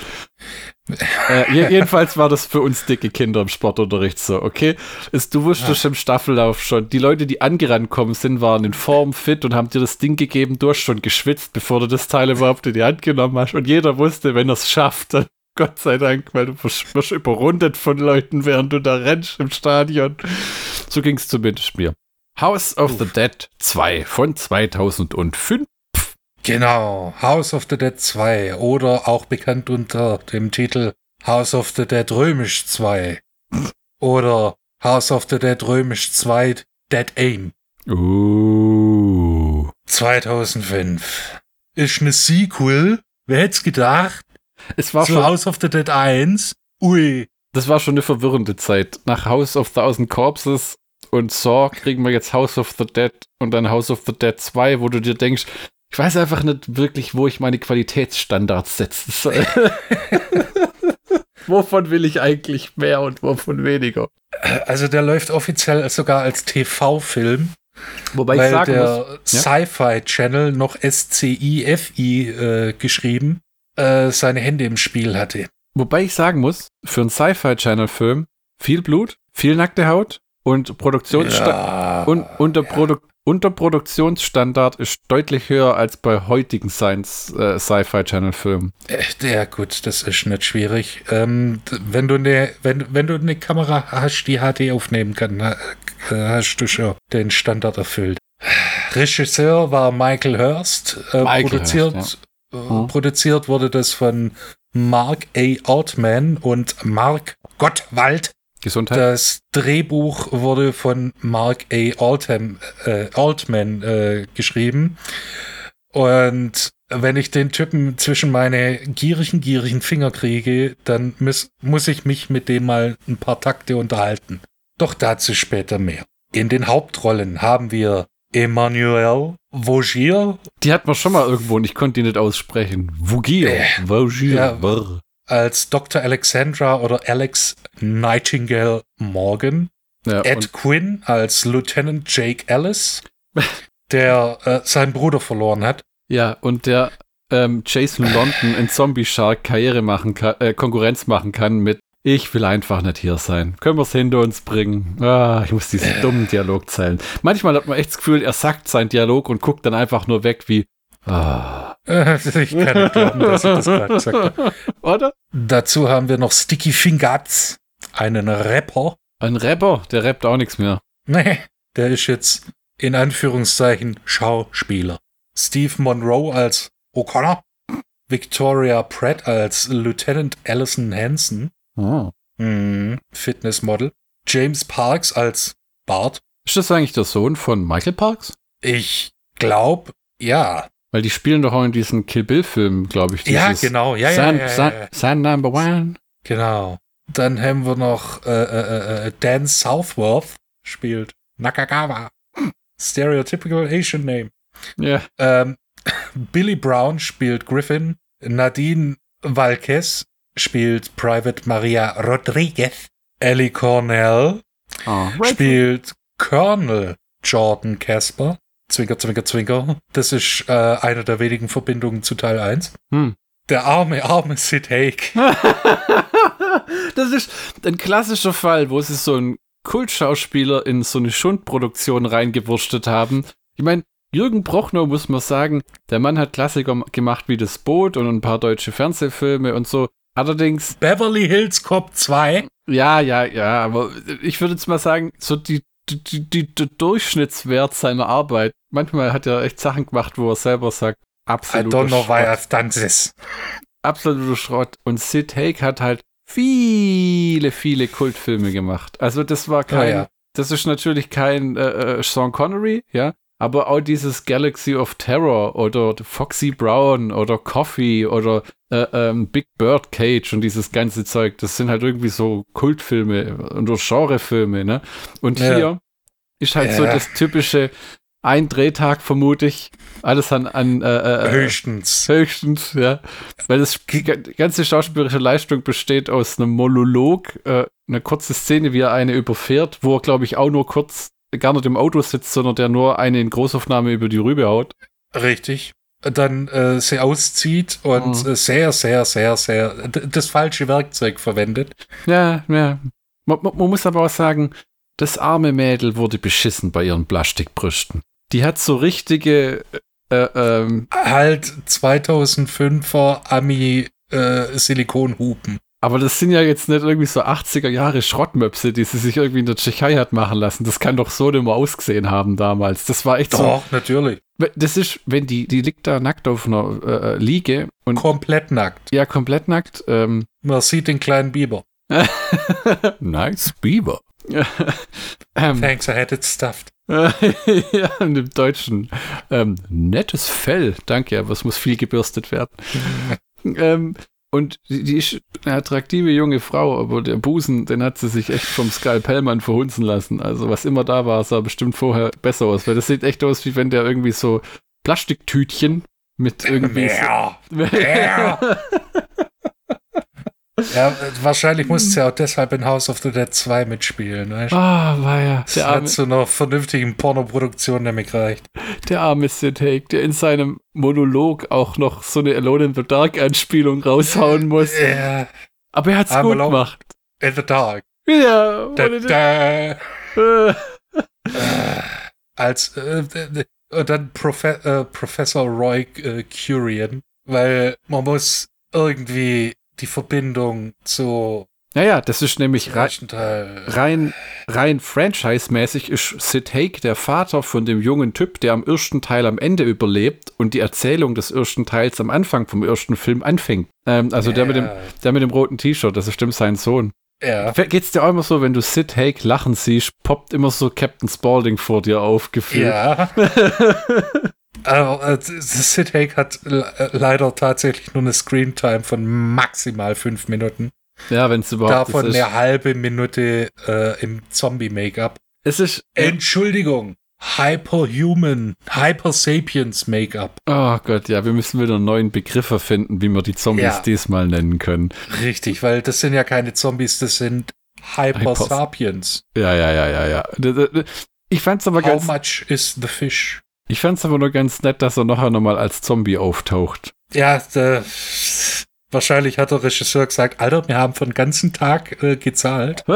äh, je- jedenfalls war das für uns dicke Kinder im Sportunterricht so, okay? Ist, du wusstest im Staffellauf schon, die Leute, die angerannt kommen sind, waren in Form, fit und haben dir das Ding gegeben, du hast schon geschwitzt, bevor du das Teil überhaupt in die Hand genommen hast. Und jeder wusste, wenn er es schafft, dann [laughs] Gott sei Dank, weil du wirst wirst überrundet von Leuten, während du da rennst im Stadion. So ging es zumindest mir. House of the Dead 2 von 2005. genau. House of the Dead 2 oder auch bekannt unter dem Titel House of the Dead Römisch 2 oder House of the Dead Römisch 2 Dead Aim Uh. 2005. Ist eine Sequel. Wer hätte es gedacht? Es war Zu schon, House of the Dead 1. Ui. das war schon eine verwirrende Zeit. Nach House of Thousand Corpses und Saw kriegen wir jetzt House of the Dead und dann House of the Dead 2, wo du dir denkst, ich weiß einfach nicht wirklich, wo ich meine Qualitätsstandards setzen soll. [laughs] [laughs] wovon will ich eigentlich mehr und wovon weniger? Also der läuft offiziell sogar als TV-Film, Wobei ich weil sagen der muss, ja? Sci-Fi Channel noch S-C-I-F-I äh, geschrieben äh, seine Hände im Spiel hatte. wobei ich sagen muss, für einen Sci-Fi-Channel-Film viel Blut, viel nackte Haut und Produktionssta Und, und, der Produ und der Produktionsstandard ist deutlich höher als bei heutigen Science äh, Sci-Fi Channel Filmen. Echt, ja gut, das ist nicht schwierig. Ähm, wenn du eine, wenn, wenn du eine Kamera hast, die HD aufnehmen kann, äh, hast du schon den Standard erfüllt. Regisseur war Michael Hurst. Äh, Michael produziert, Hurst, äh, Mhm. produziert wurde das von Mark A. Altman und Mark Gottwald. Gesundheit. Das Drehbuch wurde von Mark A. Altam, äh, Altman äh, geschrieben. Und wenn ich den Typen zwischen meine gierigen, gierigen Finger kriege, dann muss, muss ich mich mit dem mal ein paar Takte unterhalten. Doch dazu später mehr. In den Hauptrollen haben wir Emmanuel Vaugier Die hat man schon mal irgendwo und ich konnte die nicht aussprechen. Vugir. Äh, Vaugier. ja. Als Dr. Alexandra oder Alex Nightingale Morgan. Ja, Ed Quinn als Lieutenant Jake Ellis, [laughs] der äh, seinen Bruder verloren hat. ja, und der ähm, Jason London in Zombie Shark Karriere machen kann, äh, Konkurrenz machen kann mit Ich will einfach nicht hier sein. Können wir es hinter uns bringen? Ah, ich muss diese dummen [laughs] Dialogzeilen. Manchmal hat man echt das Gefühl, er sagt seinen Dialog und guckt dann einfach nur weg wie ah. [laughs] ich kann nicht glauben, dass ich das gerade gesagt habe. Oder? Dazu haben wir noch Sticky Fingers, einen Rapper. Ein Rapper, der rappt auch nichts mehr. Nee, der ist jetzt in Anführungszeichen Schauspieler. Steve Monroe als O'Connor. Victoria Pratt als Lieutenant Allison Hansen. Oh. Mhm, Fitnessmodel. James Parks als Bart. Ist das eigentlich der Sohn von Michael Parks? Ich glaube, ja. Weil die spielen doch auch in diesen Kill Bill-Filmen, glaube ich. Ja, genau. Ja, ja, ja, ja, ja. Son Number One. Genau. Dann haben wir noch äh, äh, äh, Dan Southworth spielt Nakagawa. Stereotypical Asian Name. Ja. Ähm, Billy Brown spielt Griffin. Nadine Valquez spielt Private Maria Rodriguez. Ellie Cornell Oh, spielt Colonel Jordan Casper. Zwinker, zwinker, zwinker. Das ist äh, eine der wenigen Verbindungen zu Teil 1. Hm. Der arme, arme Sid Haig. [laughs] das ist ein klassischer Fall, wo sie so einen Kultschauspieler in so eine Schundproduktion reingewurstet haben. Ich meine, Jürgen Prochnow muss man sagen, der Mann hat Klassiker gemacht wie Das Boot und ein paar deutsche Fernsehfilme und so. Allerdings, Beverly Hills Cop 2. ja, ja, ja, aber ich würde jetzt mal sagen, so die, die, die, der Durchschnittswert seiner Arbeit. Manchmal hat er echt Sachen gemacht, wo er selber sagt, I absoluter don't know why Schrott. I've done this. absoluter Schrott. Und Sid Haig hat halt viele, viele Kultfilme gemacht. Also das war kein, Ja, ja. das ist natürlich kein äh, äh, Sean Connery, ja, aber auch dieses Galaxy of Terror oder Foxy Brown oder Coffee oder äh, ähm, Big Bird Cage und dieses ganze Zeug, das sind halt irgendwie so Kultfilme oder Genrefilme, ne? Und Ja. hier ist halt so das typische ein Drehtag, vermute ich, alles an, an äh, äh, Höchstens. Höchstens, ja. Weil das die ganze schauspielerische Leistung besteht aus einem Monolog, äh, eine kurze Szene, wie er eine überfährt, wo er, glaube ich, auch nur kurz gar nicht im Auto sitzt, sondern der nur eine in Großaufnahme über die Rübe haut. Richtig. Dann äh, sie auszieht und äh, sehr, sehr, sehr, sehr das falsche Werkzeug verwendet. Ja, ja. Man, man, man muss aber auch sagen, das arme Mädel wurde beschissen bei ihren Plastikbrüsten. Die hat so richtige, äh, ähm, Halt 2005er Ami äh, Silikonhupen. aber das sind ja jetzt nicht irgendwie so 80er Jahre Schrottmöpse, die sie sich irgendwie in der Tschechei hat machen lassen. Das kann doch so nicht mehr ausgesehen haben damals. Das war echt so. Doch, natürlich. Das ist, wenn die, die liegt da nackt auf einer äh, Liege und Komplett nackt. ja, komplett nackt. Ähm, Man sieht den kleinen Biber. [laughs] nice Beaver. [laughs] ähm, Thanks, I had it stuffed. [laughs] ja, und im Deutschen. Ähm, nettes Fell, danke, aber es muss viel gebürstet werden. ähm, und die, die ist eine attraktive junge Frau, aber der Busen, den hat sie sich echt vom Skalpellmann verhunzen lassen. Also was immer da war, sah bestimmt vorher besser aus, weil das sieht echt aus, wie wenn der irgendwie so Plastiktütchen mit irgendwie Mehr. so, [laughs] Mehr. [laughs] Ja, wahrscheinlich musste sie auch deshalb in House of the Dead 2 mitspielen. Weißt? du? Ah, war ja. Der hat arme, zu einer vernünftigen Pornoproduktion nämlich gereicht. der arme Sid Haig, der in seinem Monolog auch noch so eine Alone in the Dark Anspielung raushauen muss. Ja, Aber er hat's I'm gut gemacht. in the dark. Ja, Da, ohne da. [laughs] Äh, Als äh, äh, und dann Profe äh, Professor Roy äh, Curian, weil man muss irgendwie die Verbindung zu Naja, das ist nämlich rei ersten Teil. rein, rein franchise-mäßig ist Sid Haig der Vater von dem jungen Typ, der am ersten Teil am Ende überlebt und die Erzählung des ersten Teils am Anfang vom ersten Film anfängt. Ähm, also der, mit dem, der mit dem roten T-Shirt, das ist stimmt sein Sohn. Ja. Geht's dir auch immer so, wenn du Sid Haig lachen siehst, poppt immer so Captain Spaulding vor dir auf, gefühlt. Ja. [laughs] Aber Sid Haig hat äh, leider tatsächlich nur eine Screentime von maximal fünf Minuten. Ja, wenn es überhaupt Davon ist. eine halbe Minute äh, im Zombie-Make-up. Es ist, Entschuldigung, Hyperhuman, Hypersapiens Make-up. Oh Gott, ja, wir müssen wieder einen neuen Begriff erfinden, wie wir die Zombies Ja. diesmal nennen können. Richtig, weil das sind ja keine Zombies, das sind Hypersapiens. Ja, ja, ja, ja, ja. D- Ich fand's aber How ganz, much is the fish? Ich fand's aber nur ganz nett, dass er nachher nochmal als Zombie auftaucht. Ja, der, wahrscheinlich hat der Regisseur gesagt, Alter, wir haben für den ganzen Tag äh, gezahlt. [laughs]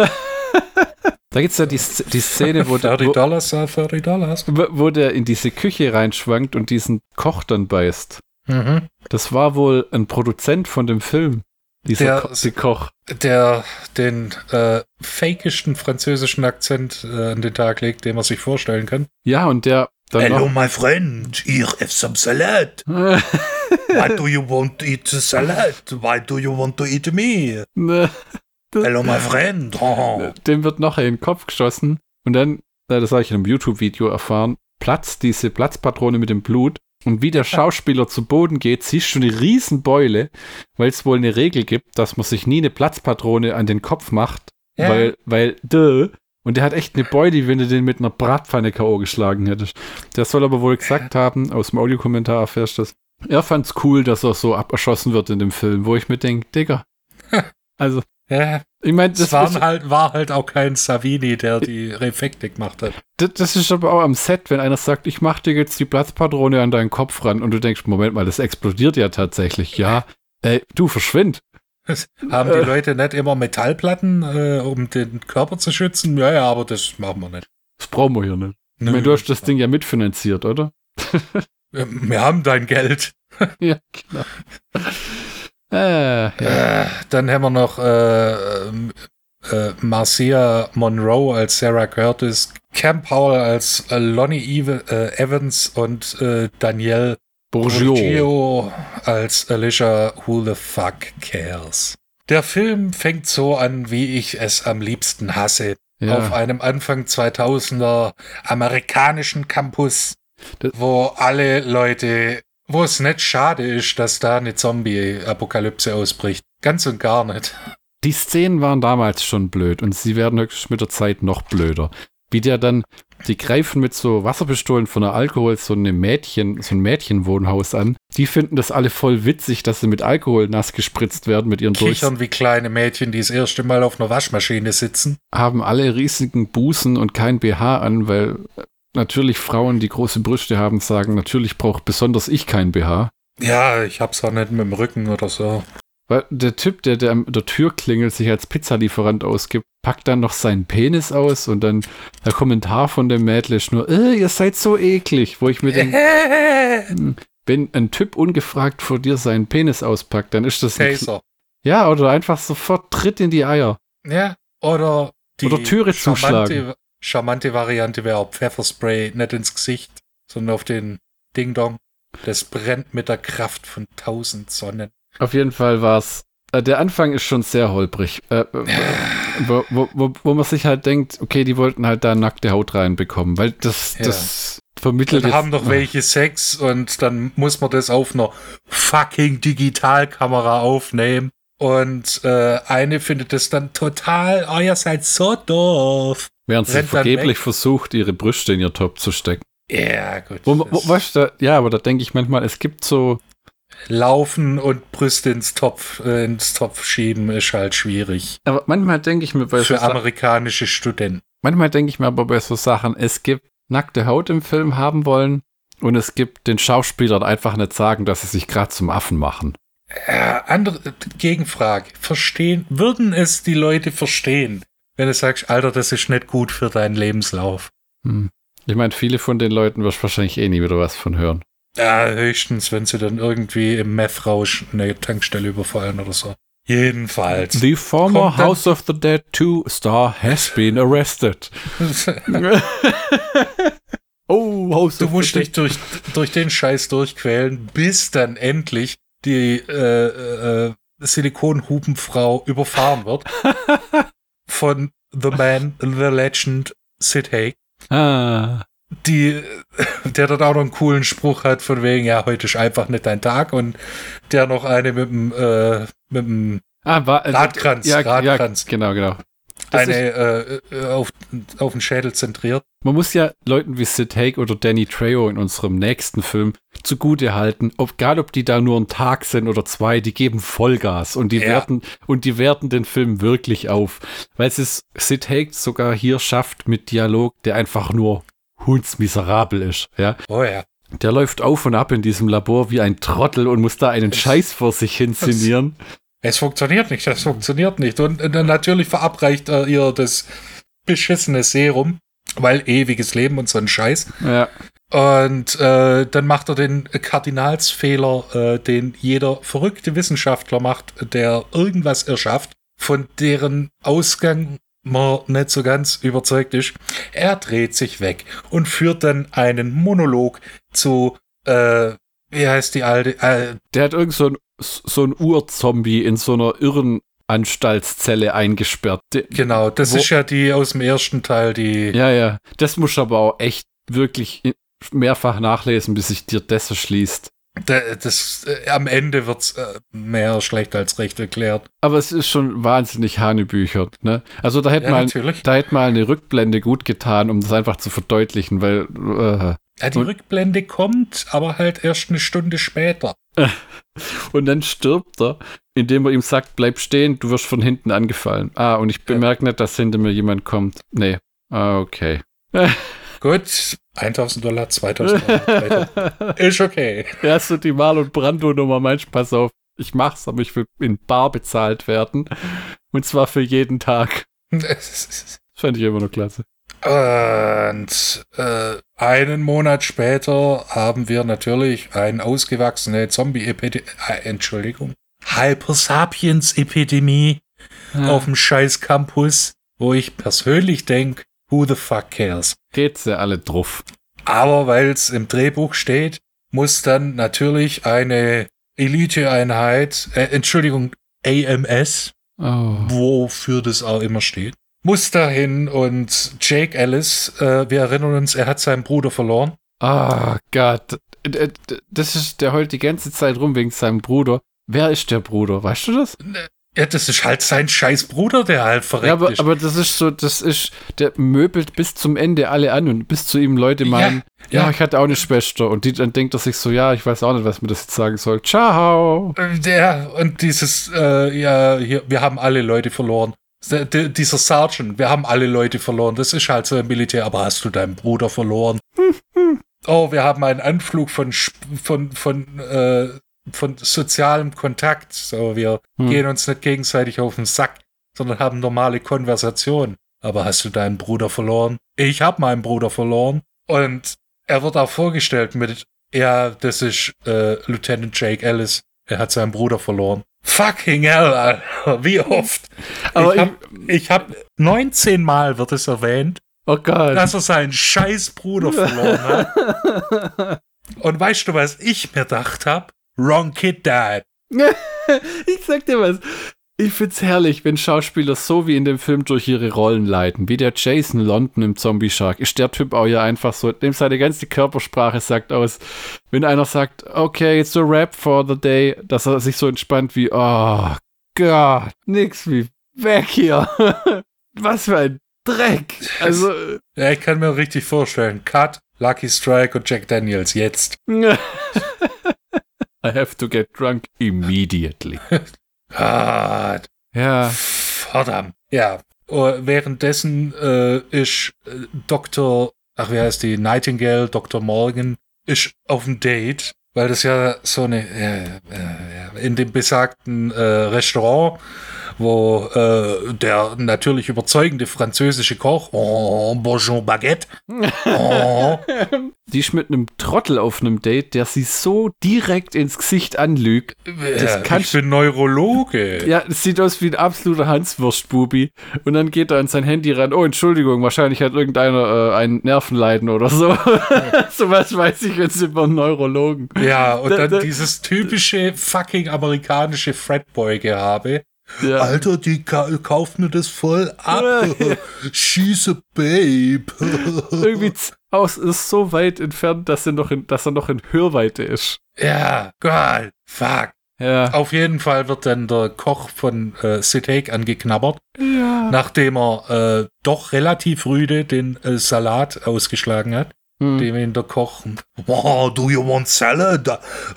Da gibt's ja die, die Szene, wo, der, 30 wo, Dollars, äh, 30 Dollars. wo der in diese Küche reinschwankt und diesen Koch dann beißt. Mhm. Das war wohl ein Produzent von dem Film. Dieser Der- Ko die Koch. Der den äh, fakesten französischen Akzent äh, an den Tag legt, den man sich vorstellen kann. Ja, und der dann noch, my friend. Here, have some salad. [laughs] Why do you want to eat the salad? Why do you want to eat me? Ne, Hello, my friend. Oh. dem wird noch in den Kopf geschossen und dann, das habe ich in einem YouTube-Video erfahren, platzt diese Platzpatrone mit dem Blut und wie der Schauspieler zu Boden geht, siehst du eine Riesenbeule, weil es wohl eine Regel gibt, dass man sich nie eine Platzpatrone an den Kopf macht, Ja. weil, weil, duh. Und der hat echt eine Beule, wie wenn du den mit einer Bratpfanne K.O. geschlagen hättest. Der soll aber wohl gesagt haben, aus dem Audiokommentar erfährst du das, er fand's cool, dass er so aberschossen wird in dem Film, wo ich mir denke, Digga. [laughs] Also, Ja, ich meine, das waren ist- halt, war halt auch kein Savini, der die Effekte gemacht hat. Das, das ist aber auch am Set, wenn einer sagt, ich mach dir jetzt die Platzpatrone an deinen Kopf ran und du denkst, Moment mal, das explodiert ja tatsächlich. Ja, ey, du verschwind. [laughs] Haben die Äh. Leute nicht immer Metallplatten, äh, um den Körper zu schützen? Ja, ja, aber das machen wir nicht. Das brauchen wir hier nicht. Ich meine, du hast das Ding ja mitfinanziert, oder? [laughs] Wir haben dein Geld. [laughs] Ja, genau. Äh, ja. Äh, dann haben wir noch äh, ähm, äh, Marcia Monroe als Sarah Curtis, Cam Powell als äh, Lonnie Eve, äh, Evans und äh, Danielle Bourgeois. Bourgeois als Alicia Who the Fuck Cares. Der Film fängt so an, wie ich es am liebsten hasse. Auf Ja. einem Anfang 2000er amerikanischen Campus, Das- wo alle Leute, wo es nicht schade ist, dass da eine Zombie-Apokalypse ausbricht. Ganz und gar nicht. Die Szenen waren damals schon blöd und sie werden höchstens mit der Zeit noch blöder. Wie der dann, die greifen mit so Wasserpistolen von der Alkohol so eine Mädchen, so ein Mädchenwohnhaus an. Die finden das alle voll witzig, dass sie mit Alkohol nass gespritzt werden mit ihren Durchs Kichern wie kleine Mädchen, die das erste Mal auf einer Waschmaschine sitzen. haben alle riesigen Busen und kein BH an, weil natürlich Frauen, die große Brüste haben, sagen, natürlich braucht besonders ich kein BH. Ja, ich hab's auch nicht mit dem Rücken oder so. Weil der Typ, der, der an der Tür klingelt, sich als Pizzalieferant ausgibt, packt dann noch seinen Penis aus und dann der Kommentar von dem Mädel ist nur, äh, ihr seid so eklig, wo ich mir denke, [laughs] wenn ein Typ ungefragt vor dir seinen Penis auspackt, dann ist das Taser. ja oder einfach sofort Tritt in die Eier. Ja, oder die Oder Türe zuschlagen. charmante Variante wäre auch Pfefferspray, nicht ins Gesicht, sondern auf den Ding-Dong. Das brennt mit der Kraft von tausend Sonnen. Auf jeden Fall war's. Äh, der Anfang ist schon sehr holprig. Äh, äh, wo, wo, wo, wo man sich halt denkt, okay, die wollten halt da nackte Haut reinbekommen, weil das, Ja. das vermittelt Dann jetzt- haben doch welche Sex und dann muss man das auf einer fucking Digitalkamera aufnehmen. Und äh, eine findet das dann total, oh, ihr seid so doof. Während sie vergeblich versucht, ihre Brüste in ihr Top zu stecken. Ja, gut. Wo, wo, weißt du, ja, aber da denke ich manchmal, es gibt so, Laufen und Brüste ins Topf, äh, ins Topf schieben ist halt schwierig. aber manchmal denke ich mir bei so Für Sa- amerikanische Studenten. manchmal denke ich mir aber bei so Sachen, es gibt nackte Haut im Film haben wollen und es gibt den Schauspielern einfach nicht sagen, dass sie sich gerade zum Affen machen. Äh, andere Gegenfrage. Verstehen, würden es die Leute verstehen, wenn du sagst, Alter, das ist nicht gut für deinen Lebenslauf? Hm. Ich meine, viele von den Leuten wirst wahrscheinlich eh nie wieder was von hören. Ja, höchstens, wenn sie dann irgendwie im Meth-Rausch eine Tankstelle überfallen oder so. Jedenfalls. The former House of the Dead 2 star has been arrested. [laughs] oh, House Du of musst the dich durch, durch den Scheiß durchquälen, bis dann endlich die äh, äh, Silikonhupenfrau überfahren wird [laughs] von The Man, The Legend, Sid Haig, Ah, die, [laughs] der dann auch noch einen coolen Spruch hat von wegen, ja, heute ist einfach nicht dein Tag und der noch eine mit dem, äh, mit dem ah war, äh, Radkranz, ja, Radkranz. Ja, genau, genau. Das eine äh, äh, auf, auf den Schädel zentriert. Man muss ja Leuten wie Sid Haig oder Danny Trejo in unserem nächsten Film zugute halten, ob, egal ob die da nur einen Tag sind oder zwei, die geben Vollgas und die Ja. werten und die werten den Film wirklich auf, weil es ist Sid Haig sogar hier schafft mit Dialog, der einfach nur hundsmiserabel ist, ja. Oh ja. Der läuft auf und ab in diesem Labor wie ein Trottel und muss da einen Scheiß vor sich hinszenieren. Es funktioniert nicht, das funktioniert nicht. Und äh, dann natürlich verabreicht er ihr das beschissene Serum, weil ewiges Leben und so ein Scheiß. Ja. Und äh, dann macht er den Kardinalsfehler, äh, den jeder verrückte Wissenschaftler macht, der irgendwas erschafft, von deren Ausgang man nicht so ganz überzeugt ist. Er dreht sich weg und führt dann einen Monolog zu, äh, wie heißt die alte, äh, Der hat irgend so ein, so ein Urzombie in so einer Irrenanstaltszelle eingesperrt. Der, genau, das ist ja die aus dem ersten Teil, die, Ja, ja. Das muss aber auch echt wirklich mehrfach nachlesen, bis sich dir das erschließt. Da- das, äh, am Ende wird's äh, mehr schlecht als recht erklärt. Aber es ist schon wahnsinnig Hanebücher, ne? Also da hätte Ja, mal, natürlich. da hätte mal eine Rückblende gut getan, um das einfach zu verdeutlichen, weil äh, Ja, die Rückblende kommt, aber halt erst eine Stunde später. [laughs] und dann stirbt er, indem er ihm sagt, bleib stehen, du wirst von hinten angefallen. Ah, und ich bemerke nicht, dass hinter mir jemand kommt. Nee. Ah, okay. [laughs] Gut, 1000 Dollar, 2000 Dollar. [laughs] Ist okay. Ja, so die Marlon Brando Nummer, meinst pass auf, ich mach's, aber ich will in Bar bezahlt werden. Und zwar für jeden Tag. [laughs] Das fand ich immer nur klasse. Und äh, einen Monat später haben wir natürlich eine ausgewachsene Zombie-Epidemie, äh, Entschuldigung, Hyper-Sapiens-Epidemie auf dem scheiß Campus, wo ich persönlich denke, who the fuck cares? Geht's ja alle drauf. Aber weil es im Drehbuch steht, muss dann natürlich eine Eliteeinheit, äh, Entschuldigung, AMS, Oh. wofür das auch immer steht, muss dahin und Jake Ellis, äh, wir erinnern uns, er hat seinen Bruder verloren. Ah, Gott. D- d- Das ist, der heult die ganze Zeit rum wegen seinem Bruder. Wer ist der Bruder? Weißt du das? Ja, das ist halt sein scheiß Bruder, der halt verreckt Ja, aber, ist. aber das ist so, das ist, der möbelt bis zum Ende alle an und bis zu ihm Leute meinen, ja, ja. ich hatte auch eine Schwester. Und die, dann denkt er sich so, ja, ich weiß auch nicht, was mir das jetzt sagen soll. Ciao. Ja, und dieses, äh, ja, hier, wir haben alle Leute verloren. Der- der- Dieser Sergeant, wir haben alle Leute verloren. Das ist halt so im Militär, aber hast du deinen Bruder verloren? oh, wir haben einen Anflug von, von, von, äh, von sozialem Kontakt. So, wir Hm. gehen uns nicht gegenseitig auf den Sack, sondern haben normale Konversation. Aber hast du deinen Bruder verloren? Ich habe meinen Bruder verloren. Und er wird auch vorgestellt mit, ja, das ist äh, Lieutenant Jake Ellis. Er hat seinen Bruder verloren. Fucking hell, Alter. Wie oft? Aber ich hab, ich hab 19 Mal wird es erwähnt, Oh Gott. dass er seinen scheiß Bruder verloren hat. [laughs] Und weißt du, was ich mir gedacht hab? Wrong Kid Dad. [laughs] ich sag dir was. Ich find's herrlich, wenn Schauspieler so wie in dem Film durch ihre Rollen leiten. Wie der Jason London im Zombie Shark. Ist der Typ auch ja einfach so, dem seine ganze Körpersprache sagt aus, wenn einer sagt, okay, it's a rap for the day, dass er sich so entspannt wie, oh Gott, nix wie weg hier. [laughs] was für ein Dreck. Also, Ja, ich kann mir richtig vorstellen. Cut, Lucky Strike und Jack Daniels jetzt. [laughs] I have to get drunk immediately. [laughs] Gott. Ja. Verdammt. Ja. Oh, währenddessen äh, ist äh, Dr. Ach, wie heißt die? Nightingale, Dr. Morgan, ist auf dem Date, weil das ja so eine, äh, äh, in dem besagten äh, Restaurant, wo äh, der natürlich überzeugende französische Koch, oh, Bonjour Baguette, oh, Die ist mit einem Trottel auf einem Date, der sie so direkt ins Gesicht anlügt. äh, kannst- ich bin Neurologe. Ja, es sieht aus wie ein absoluter Hanswurstbubi. Und dann geht er an sein Handy ran. Oh, Entschuldigung, wahrscheinlich hat irgendeiner äh, ein Nervenleiden oder so. [laughs] Sowas weiß ich jetzt über einen Neurologen. Ja, und Da- dann da- dieses typische fucking amerikanische Fratboy-Gehabe. Ja. Alter, die ka kauft mir das voll ab. She's [laughs] a babe. [laughs] Irgendwie aus ist so weit entfernt, dass er noch in, dass er noch in Hörweite ist. ja, Gott, fuck. Ja. Auf jeden Fall wird dann der Koch von äh, Haig angeknabbert. Ja. nachdem er äh, doch relativ rüde den äh, Salat ausgeschlagen hat. Hm. Dem ihn der Koch. Oh, do you want salad?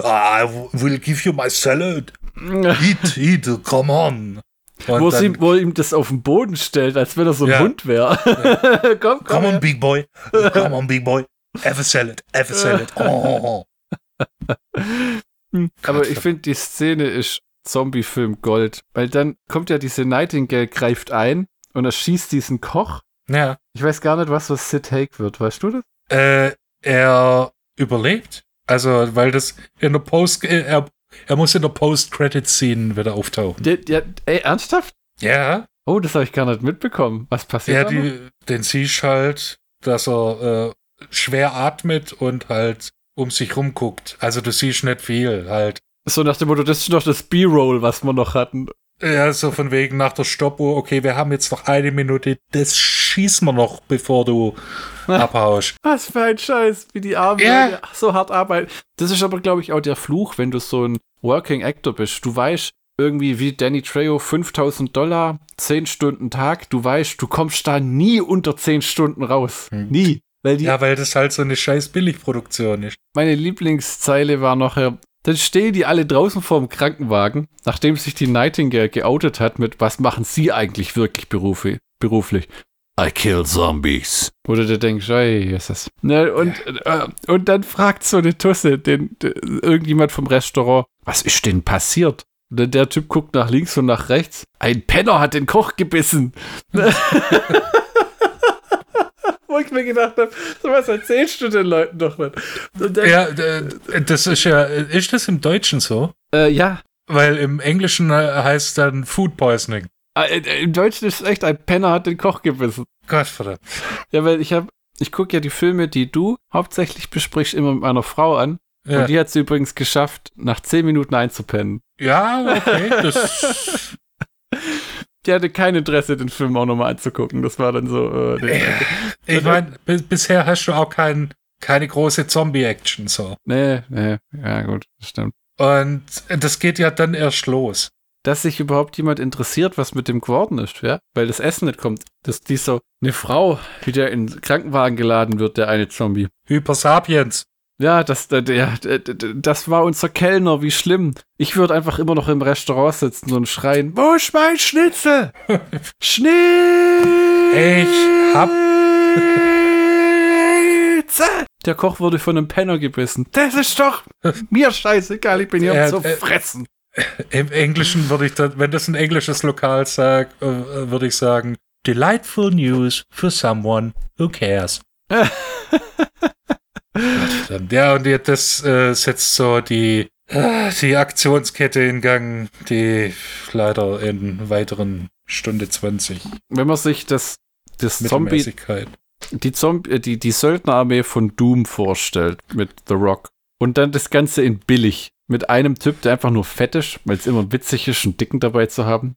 I will give you my salad. [laughs] Eat, eat, come on. Wo, dann, sie, wo ihm das auf den Boden stellt, als wenn er so ein Ja. Hund wäre. [laughs] komm, komm. come her. on, big boy. Come on, big boy. Have a salad. Have a salad. [laughs] Oh. Aber ich finde, die Szene ist Zombie-Film Gold. Weil dann kommt ja diese Nightingale, greift ein und er schießt diesen Koch. Ja. Ich weiß gar nicht, was so Sid Haig wird. Weißt du das? Äh, er überlebt. Also, weil das in der Post, äh, er, er muss in der Post-Credit-Scene wieder auftauchen. Der, der, ey, ernsthaft? Ja, Oh, das habe ich gar nicht mitbekommen. Was passiert ja, da noch? die, den siehst halt, dass er äh, schwer atmet und halt um sich rumguckt. Also du siehst nicht viel halt. So nach dem Motto, das ist doch das B-Roll, was wir noch hatten. Ja, so von wegen nach der Stoppuhr, okay, wir haben jetzt noch eine Minute, das schießen wir noch, bevor du [laughs] abhaust. Was für ein Scheiß, wie die Ja. Leute so hart arbeiten. Das ist aber, glaube ich, auch der Fluch, wenn du so ein Working Actor bist. Du weißt irgendwie wie Danny Trejo 5000 Dollar, 10 Stunden Tag. Du weißt, du kommst da nie unter 10 Stunden raus. Hm. Nie. Weil die, Ja, weil das halt so eine scheiß Billigproduktion ist. meine Lieblingszeile war nachher, dann stehen die alle draußen vorm Krankenwagen, nachdem sich die Nightingale geoutet hat mit, was machen sie eigentlich wirklich beruflich? I kill zombies. Wo du dir denkst, ey, was ist das? Ne, und, äh, und dann fragt so eine Tusse den, den, irgendjemand vom Restaurant, was ist denn passiert? Und dann der Typ guckt nach links und nach rechts. Ein Penner hat den Koch gebissen. [laughs] Wo ich mir gedacht habe, sowas erzählst du den Leuten doch nicht. Dann, Ja, das ist ja, ist das im Deutschen so? äh, ja, Weil im Englischen äh, heißt dann Food Poisoning. Äh, äh, Im Deutschen ist es echt, ein Penner hat den Koch gebissen. Gott verdammt. Ja, weil ich habe, ich gucke ja die Filme, die du hauptsächlich besprichst, immer mit meiner Frau an. Ja, Und die hat es übrigens geschafft, nach 10 Minuten einzupennen. ja okay. Das, [laughs] Die hatte kein Interesse, den Film auch nochmal anzugucken. Das war dann so. Äh, ich meine, bisher hast du auch kein, keine große Zombie-Action so. nee, nee, ja, gut, das stimmt. Und das geht ja dann erst los. Dass sich überhaupt jemand interessiert, was mit dem geworden ist, ja? Weil das Essen nicht kommt. Dass die so, eine Frau, die der in den Krankenwagen geladen wird, der eine Zombie. Hyper Sapiens. Ja, das, der, der, das war unser Kellner, wie schlimm. Ich würde einfach immer noch im Restaurant sitzen und schreien, wo ist mein Schnitzel? [laughs] Schnitzel! Ich hab- [laughs] Der Koch wurde von einem Penner gebissen. Das ist doch [laughs] mir scheißegal, ich bin hier Äh, um zu fressen. Im Englischen würde ich dann, wenn das ein englisches Lokal sagt, äh, würde ich sagen, delightful news for someone who cares. [laughs] ja, und das äh, setzt so die, äh, die Aktionskette in Gang, die leider in weiteren Stunde 20 Wenn man sich das, das Zombie, die, Zombie, die, die Söldnerarmee von Doom vorstellt mit The Rock und dann das Ganze in billig mit einem Typ, der einfach nur fett ist, weil es immer witzig ist, einen Dicken dabei zu haben.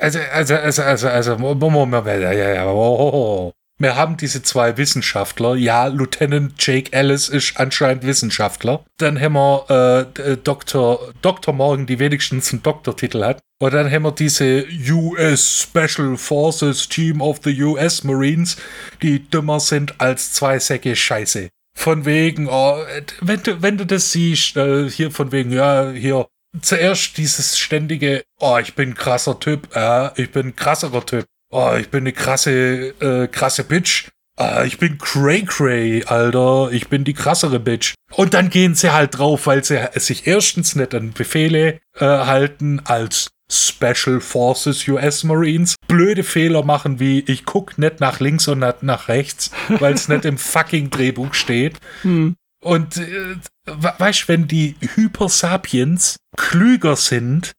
Also, also, also, also, also, Moment, ja, ja, ja, oh, oh, oh. Wir haben diese zwei Wissenschaftler. Ja, Lieutenant Jake Ellis ist anscheinend Wissenschaftler. Dann haben wir äh, Dr. Dr. Morgan, die wenigstens einen Doktortitel hat. Und dann haben wir diese US Special Forces Team of the US Marines, die dümmer sind als zwei Säcke Scheiße. Von wegen, oh, wenn du, wenn du das siehst, äh, hier von wegen, ja, hier, zuerst dieses ständige, oh, ich bin krasser Typ, ja, ich bin krasserer Typ, oh, ich bin eine krasse, äh, krasse Bitch, ah, ich bin Cray Cray, Alter, ich bin die krassere Bitch. Und dann gehen sie halt drauf, weil sie sich erstens nicht an Befehle äh, halten als Special Forces US Marines, blöde Fehler machen wie ich guck nicht nach links und nicht nach rechts, [laughs] weil es nicht im fucking Drehbuch steht. Hm. Und äh, we- weißt du, wenn die Hyper Sapiens klüger sind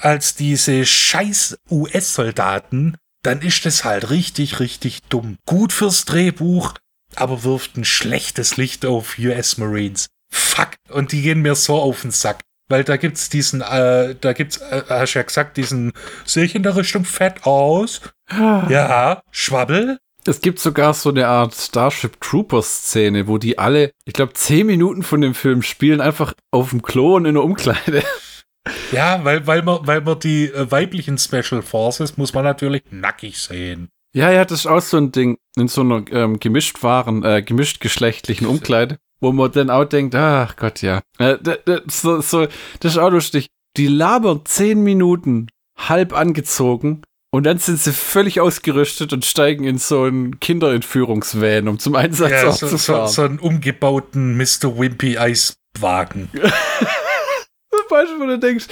als diese scheiß US-Soldaten, dann ist das halt richtig, richtig dumm. Gut fürs Drehbuch, aber wirft ein schlechtes Licht auf US Marines. Fuck. Und die gehen mir so auf den Sack. Weil da gibt's diesen, äh, da gibt's, äh, hast du ja gesagt, diesen, sehe ich in der Richtung fett aus? Ja, Schwabbel? Es gibt sogar so eine Art Starship Troopers Szene, wo die alle, ich glaube, zehn Minuten von dem Film spielen, einfach auf dem Klo und in der Umkleide. [laughs] Ja, weil, weil, man, weil man die äh, weiblichen Special Forces muss man natürlich nackig sehen. Ja, ja, das ist auch so ein Ding in so einer ähm, gemischt waren, äh, gemischt geschlechtlichen Umkleide, wo man dann auch denkt, ach Gott, ja. Äh, so, so, das ist auch lustig. Die labern zehn Minuten halb angezogen und dann sind sie völlig ausgerüstet und steigen in so einen Kinderentführungsvan, um zum Einsatz ja, so, zu fahren. So, so einen umgebauten Mr. Wimpy Eiswagen. [laughs] Zum Beispiel, wo du denkst,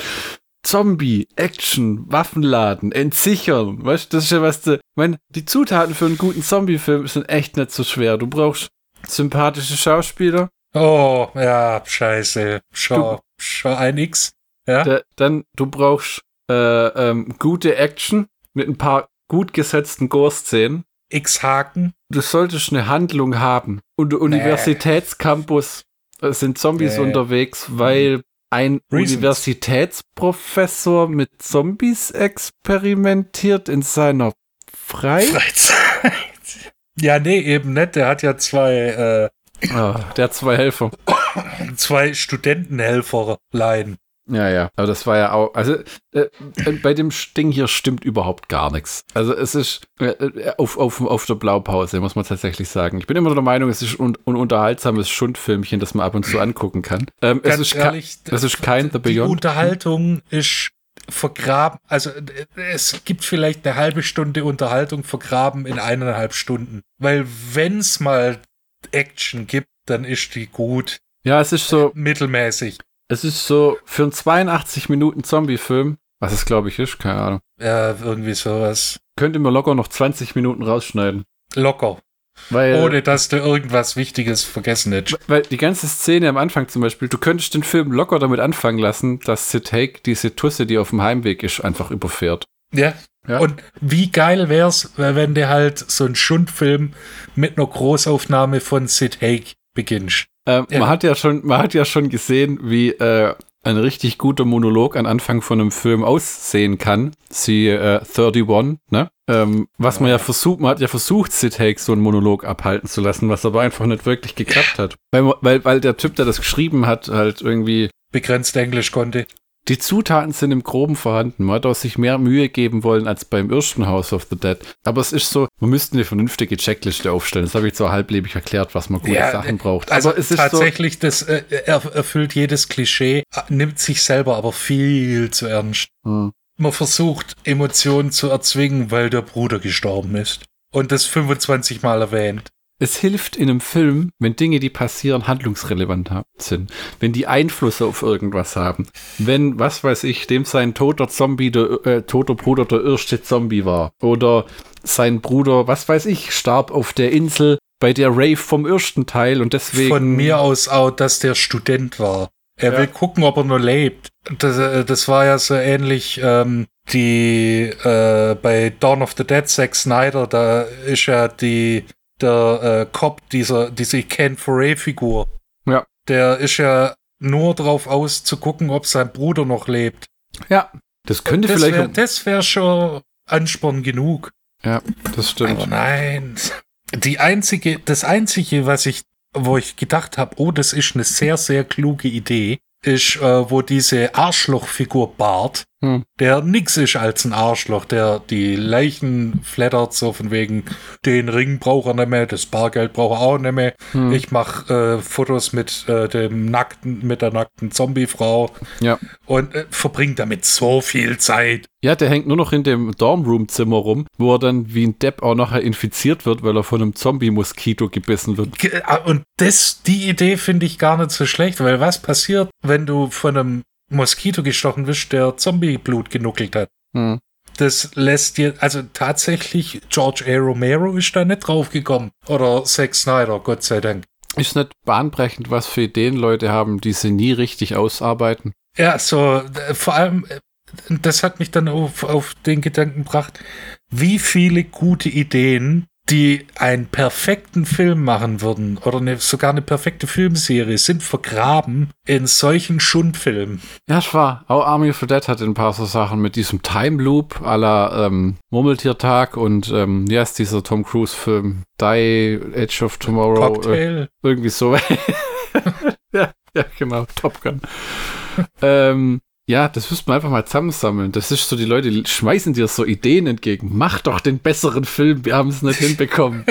Zombie, Action, Waffenladen, entsichern. Weißt du, das ist ja was du. Mein, die Zutaten für einen guten Zombie-Film sind echt nicht so schwer. Du brauchst sympathische Schauspieler. Oh, ja, scheiße. Schau, schau ein X. Ja. Da, dann, du brauchst äh, ähm, gute Action mit ein paar gut gesetzten Gore-Szenen. X-Haken. Du solltest eine Handlung haben. Und Universitätscampus äh, sind Zombies nee. unterwegs, weil ein Reasons. Universitätsprofessor mit Zombies experimentiert in seiner Freizeit. Freizeit. Ja, nee, eben nicht. Der hat ja zwei. Äh, oh, der hat zwei Helfer. zwei Studentenhelferlein. Ja, ja, aber das war ja auch, also äh, äh, bei dem Ding hier stimmt überhaupt gar nichts. Also es ist äh, äh, auf, auf, auf der Blaupause, muss man tatsächlich sagen. Ich bin immer der Meinung, es ist ein, unterhaltsames Schundfilmchen, das man ab und zu angucken kann. Ähm, es ist, ehrlich, es ist kein The Beyond. Die Unterhaltung ist vergraben, also es gibt vielleicht eine halbe Stunde Unterhaltung vergraben in eineinhalb Stunden. Weil wenn es mal Action gibt, dann ist die gut. Ja, es ist so mittelmäßig. Es ist so für einen 82 Minuten Zombie-Film, was es glaube ich ist, keine Ahnung. Ja, irgendwie sowas. Könnte mir locker noch 20 Minuten rausschneiden. Locker. Weil, Ohne dass du irgendwas Wichtiges vergessen hättest. Weil die ganze Szene am Anfang zum Beispiel, du könntest den Film locker damit anfangen lassen, dass Sid Haig diese Tusse, die auf dem Heimweg ist, einfach überfährt. Ja. ja. Und wie geil wär's, wenn der halt so einen Schundfilm mit einer Großaufnahme von Sid Haig beginnst. Ähm, ja. Man hat ja schon, man hat ja schon gesehen, wie äh, ein richtig guter Monolog an Anfang von einem Film aussehen kann. Sie äh, 31, ne? Ähm, was man ja versucht, man hat ja versucht, Sid Haig so einen Monolog abhalten zu lassen, was aber einfach nicht wirklich geklappt hat. Weil, weil, weil der Typ, der das geschrieben hat, halt irgendwie begrenzt Englisch konnte. Die Zutaten sind im Groben vorhanden. Man hat auch sich mehr Mühe geben wollen als beim ersten House of the Dead. Aber es ist so, man müsste eine vernünftige Checkliste aufstellen. Das habe ich zwar halblebig erklärt, was man gute ja, Sachen braucht. Also es ist tatsächlich, so, das äh, erfüllt jedes Klischee, nimmt sich selber aber viel zu ernst. Hm. Man versucht, Emotionen zu erzwingen, weil der Bruder gestorben ist. Und das 25 Mal erwähnt. Es hilft in einem Film, wenn Dinge, die passieren, handlungsrelevant sind. Wenn die Einflüsse auf irgendwas haben. Wenn, was weiß ich, dem sein toter Zombie, der äh, toter Bruder der erste Zombie war. Oder sein Bruder, was weiß ich, starb auf der Insel bei der Rave vom ersten Teil und deswegen. Von mir aus auch, dass der Student war. Er ja. will gucken, ob er nur lebt. Das, äh, das war ja so ähnlich ähm, die äh, bei Dawn of the Dead Zack Snyder, da ist ja die der äh, Cop, dieser, diese Ken Foray-Figur. Ja. Der ist ja nur drauf aus zu gucken, ob sein Bruder noch lebt. Ja, das könnte das vielleicht. Wär, das wäre schon Ansporn genug. Ja, das stimmt. Aber nein. Die einzige, das einzige, was ich, wo ich gedacht habe, oh, das ist eine sehr, sehr kluge Idee, ist, äh, wo diese Arschlochfigur Bart, hm. der nix ist als ein Arschloch, der die Leichen flattert, so von wegen, den Ring braucht er nicht mehr, das Bargeld braucht er auch nicht mehr. Hm. Ich mache äh, Fotos mit äh, dem nackten, mit der nackten Zombiefrau ja. und äh, verbringt damit so viel Zeit. Ja, der hängt nur noch in dem Dormroom-Zimmer rum, wo er dann wie ein Depp auch nachher infiziert wird, weil er von einem Zombie-Moskito gebissen wird. Ah, und das, die Idee finde ich gar nicht so schlecht, weil was passiert, wenn du von einem Moskito gestochen wirst, der Zombie-Blut genuckelt hat? Hm. Das lässt dir, also tatsächlich, George A. Romero ist da nicht draufgekommen. Oder Zack Snyder, Gott sei Dank. Ist nicht bahnbrechend, was für Ideen Leute haben, die sie nie richtig ausarbeiten. Ja, so, vor allem, das hat mich dann auf, auf den Gedanken gebracht, wie viele gute Ideen, die einen perfekten Film machen würden oder eine, sogar eine perfekte Filmserie, sind vergraben in solchen Schundfilmen. Ja, war. Auch Army of the Dead hatte ein paar so Sachen mit diesem Time Loop la ähm, Murmeltiertag und ähm, wie heißt dieser Tom Cruise Film? Die Edge of Tomorrow. Cocktail. Äh, irgendwie so. [laughs] ja, ja, genau. Top Gun. [laughs] ähm, Ja, das müsste man einfach mal zusammensammeln. Das ist so, die Leute schmeißen dir so Ideen entgegen. Mach doch den besseren Film, wir haben es nicht [laughs] hinbekommen.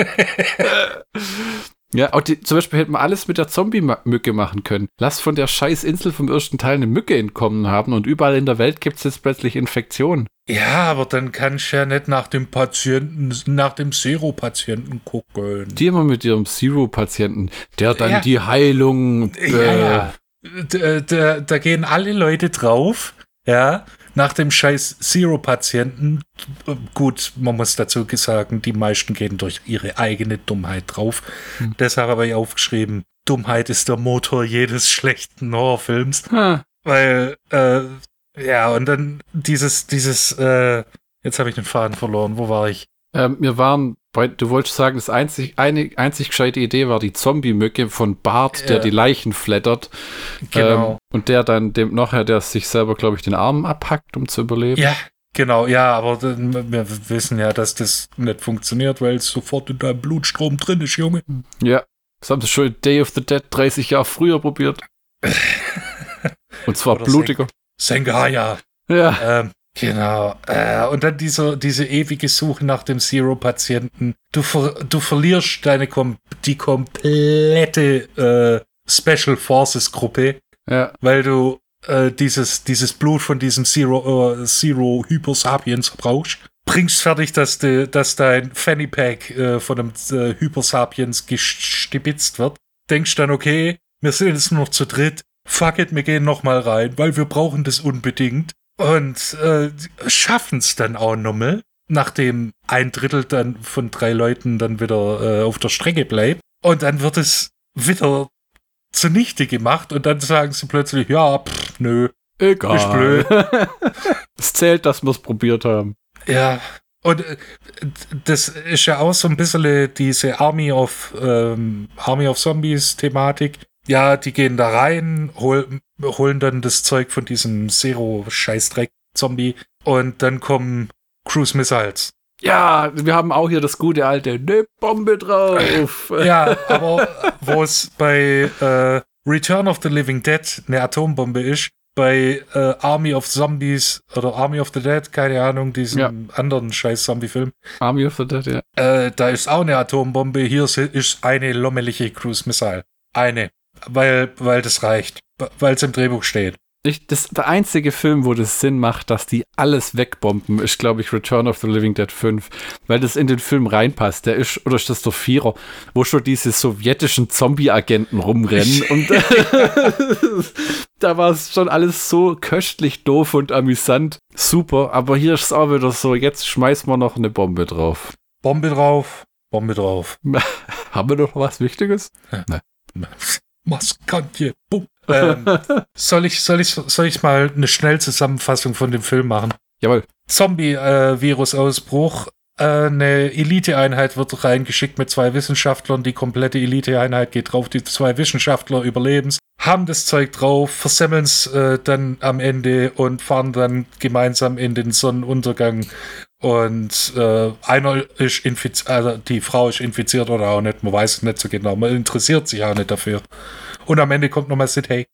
Ja, auch die, zum Beispiel hätte man alles mit der Zombie-Mücke machen können. Lass von der scheiß Insel vom ersten Teil eine Mücke entkommen haben und überall in der Welt gibt es jetzt plötzlich Infektionen. Ja, aber dann kann ich ja nicht nach dem Patienten, nach dem Zero-Patienten gucken. Die immer mit ihrem Zero-Patienten, der dann ja. die Heilung. Äh, ja, ja. Da, da, da gehen alle Leute drauf, ja, nach dem scheiß Zero-Patienten, gut, man muss dazu sagen, die meisten gehen durch ihre eigene Dummheit drauf. Hm. Deshalb habe ich aufgeschrieben, Dummheit ist der Motor jedes schlechten Horrorfilms. Hm. Weil, äh, ja, und dann dieses, dieses, äh, jetzt habe ich den Faden verloren, wo war ich? Ähm, wir waren bei, du wolltest sagen, das einzig, eine einzig gescheite Idee war die Zombie-Mücke von Bart, der ja. die Leichen flattert. Genau. Ähm, und der dann dem nachher, der sich selber, glaube ich, den Arm abhackt, um zu überleben. Ja, genau, ja, aber wir wissen ja, dass das nicht funktioniert, weil es sofort in deinem Blutstrom drin ist, Junge. Ja, das haben sie schon in Day of the Dead 30 Jahre früher probiert. [laughs] und zwar Oder blutiger. Sengaya. Ja. Ähm, Genau. Äh, und dann dieser, diese ewige Suche nach dem Zero-Patienten. Du, ver, du verlierst deine kom die komplette äh, Special Forces Gruppe, ja. weil du äh, dieses, dieses Blut von diesem Zero, äh, Zero Hyper Sapiens brauchst. Bringst fertig, dass, de, dass dein Fanny Pack äh, von einem äh, Hyper Sapiens gestibitzt wird. Denkst dann, okay, wir sind jetzt nur noch zu dritt. Fuck it, wir gehen noch mal rein, weil wir brauchen das unbedingt und äh, schaffen es dann auch nochmal, nachdem ein Drittel dann von drei Leuten dann wieder äh, auf der Strecke bleibt. Und dann wird es wieder zunichte gemacht und dann sagen sie plötzlich, ja, pff, nö. Egal. Ist blöd. [laughs] es zählt, dass wir es probiert haben. Ja. Und äh, das ist ja auch so ein bisschen diese Army of ähm, Army of Zombies Thematik. Ja, die gehen da rein, hol, holen dann das Zeug von diesem Zero-Scheißdreck-Zombie und dann kommen Cruise Missiles. Ja, wir haben auch hier das gute alte ne Bombe drauf. [laughs] ja, aber wo es bei äh, Return of the Living Dead eine Atombombe ist, bei äh, Army of Zombies oder Army of the Dead, keine Ahnung, diesen ja. anderen scheiß Zombie-Film. Army of the Dead, ja. Äh, da ist auch eine Atombombe, hier ist eine lommelige Cruise Missile. Eine weil, weil das reicht, weil es im Drehbuch steht. Ich, das, der einzige Film, wo das Sinn macht, dass die alles wegbomben, ist, glaube ich, Return of the Living Dead 5, weil das in den Film reinpasst. Der ist, oder ist das der Vierer, wo schon diese sowjetischen Zombie-Agenten rumrennen und [laughs] da war es schon alles so köstlich doof und amüsant. Super, aber hier ist es auch wieder so, jetzt schmeißen wir noch eine Bombe drauf. Bombe drauf, Bombe drauf. [laughs] Haben wir noch was Wichtiges? Ja. Nein. [laughs] Maskantje. Ähm, [laughs] soll, ich, soll, ich, soll ich mal eine Schnellzusammenfassung von dem Film machen? Jawohl. Zombie-Virus-Ausbruch. Äh, eine Eliteeinheit wird reingeschickt mit zwei Wissenschaftlern. Die komplette Eliteeinheit geht drauf. Die zwei Wissenschaftler überleben haben das Zeug drauf, versemmeln es äh, dann am Ende und fahren dann gemeinsam in den Sonnenuntergang. Und äh, einer ist infiziert, also die Frau ist infiziert oder auch nicht, man weiß es nicht so genau, man interessiert sich auch nicht dafür. Und am Ende kommt nochmal Sid Hey.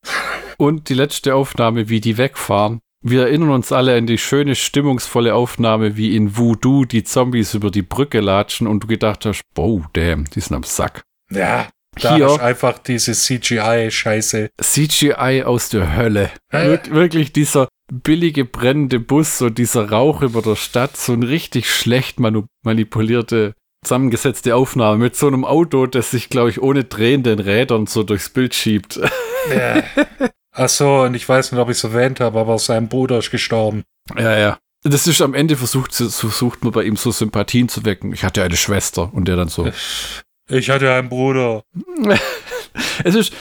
Und die letzte Aufnahme, wie die wegfahren. Wir erinnern uns alle an die schöne, stimmungsvolle Aufnahme, wie in Voodoo die Zombies über die Brücke latschen und du gedacht hast, oh, damn, die sind am Sack. Ja, da Hier ist einfach diese CGI-Scheiße. CGI aus der Hölle. Wir wirklich dieser billige brennende Bus und dieser Rauch über der Stadt, so ein richtig schlecht manipulierte, zusammengesetzte Aufnahme mit so einem Auto, das sich, glaube ich, ohne drehenden Rädern so durchs Bild schiebt. Ja. [laughs] Ach so, und ich weiß nicht, ob ich es erwähnt habe, aber sein Bruder ist gestorben. Ja, ja. Das ist am Ende versucht, versucht man bei ihm so Sympathien zu wecken. Ich hatte eine Schwester und der dann so. Ich hatte einen Bruder. [laughs] es ist,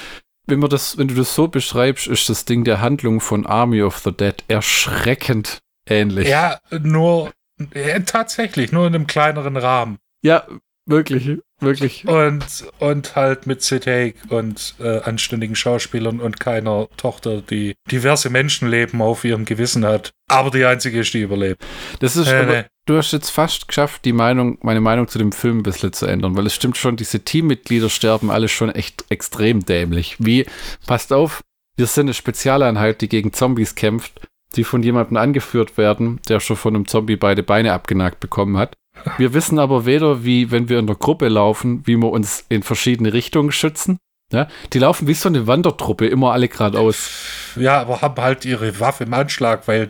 wenn man das, wenn du das so beschreibst, ist das Ding der Handlung von Army of the Dead erschreckend ähnlich. Ja, nur ja, tatsächlich, nur in einem kleineren Rahmen. Ja, wirklich, wirklich. Und, und halt mit Sid Haig und äh, anständigen Schauspielern und keiner Tochter, die diverse Menschenleben auf ihrem Gewissen hat. Aber die einzige ist, die überlebt. Das ist, äh, aber, du hast jetzt fast geschafft, die Meinung, meine Meinung zu dem Film ein bisschen zu ändern, weil es stimmt schon, diese Teammitglieder sterben alle schon echt extrem dämlich. Wie, passt auf, wir sind eine Spezialeinheit, die gegen Zombies kämpft die von jemandem angeführt werden, der schon von einem Zombie beide Beine abgenagt bekommen hat. Wir wissen aber weder, wie, wenn wir in der Gruppe laufen, wie wir uns in verschiedene Richtungen schützen. Ja, die laufen wie so eine Wandertruppe, immer alle geradeaus. Ja, aber haben halt ihre Waffe im Anschlag, weil.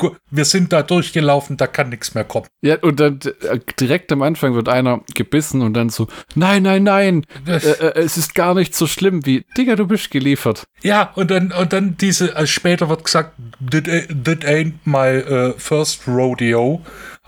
Gu- Wir sind da durchgelaufen, da kann nichts mehr kommen. Ja, und dann äh, direkt am Anfang wird einer gebissen und dann so, nein, nein, nein, äh, äh, es ist gar nicht so schlimm wie, Digga, du bist geliefert. Ja, und dann, und dann diese, äh, später wird gesagt, that, a- that ain't my äh, first rodeo.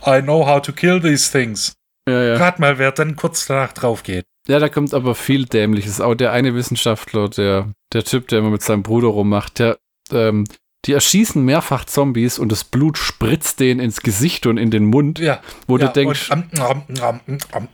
I know how to kill these things. Ja, ja. Rat mal, wer dann kurz danach drauf geht. Ja, da kommt aber viel Dämliches. Auch der eine Wissenschaftler, der, der Typ, der immer mit seinem Bruder rummacht, der, ähm, die erschießen mehrfach Zombies und das Blut spritzt denen ins Gesicht und in den Mund, Ja. wo ja, du denkst, und, am, am, am,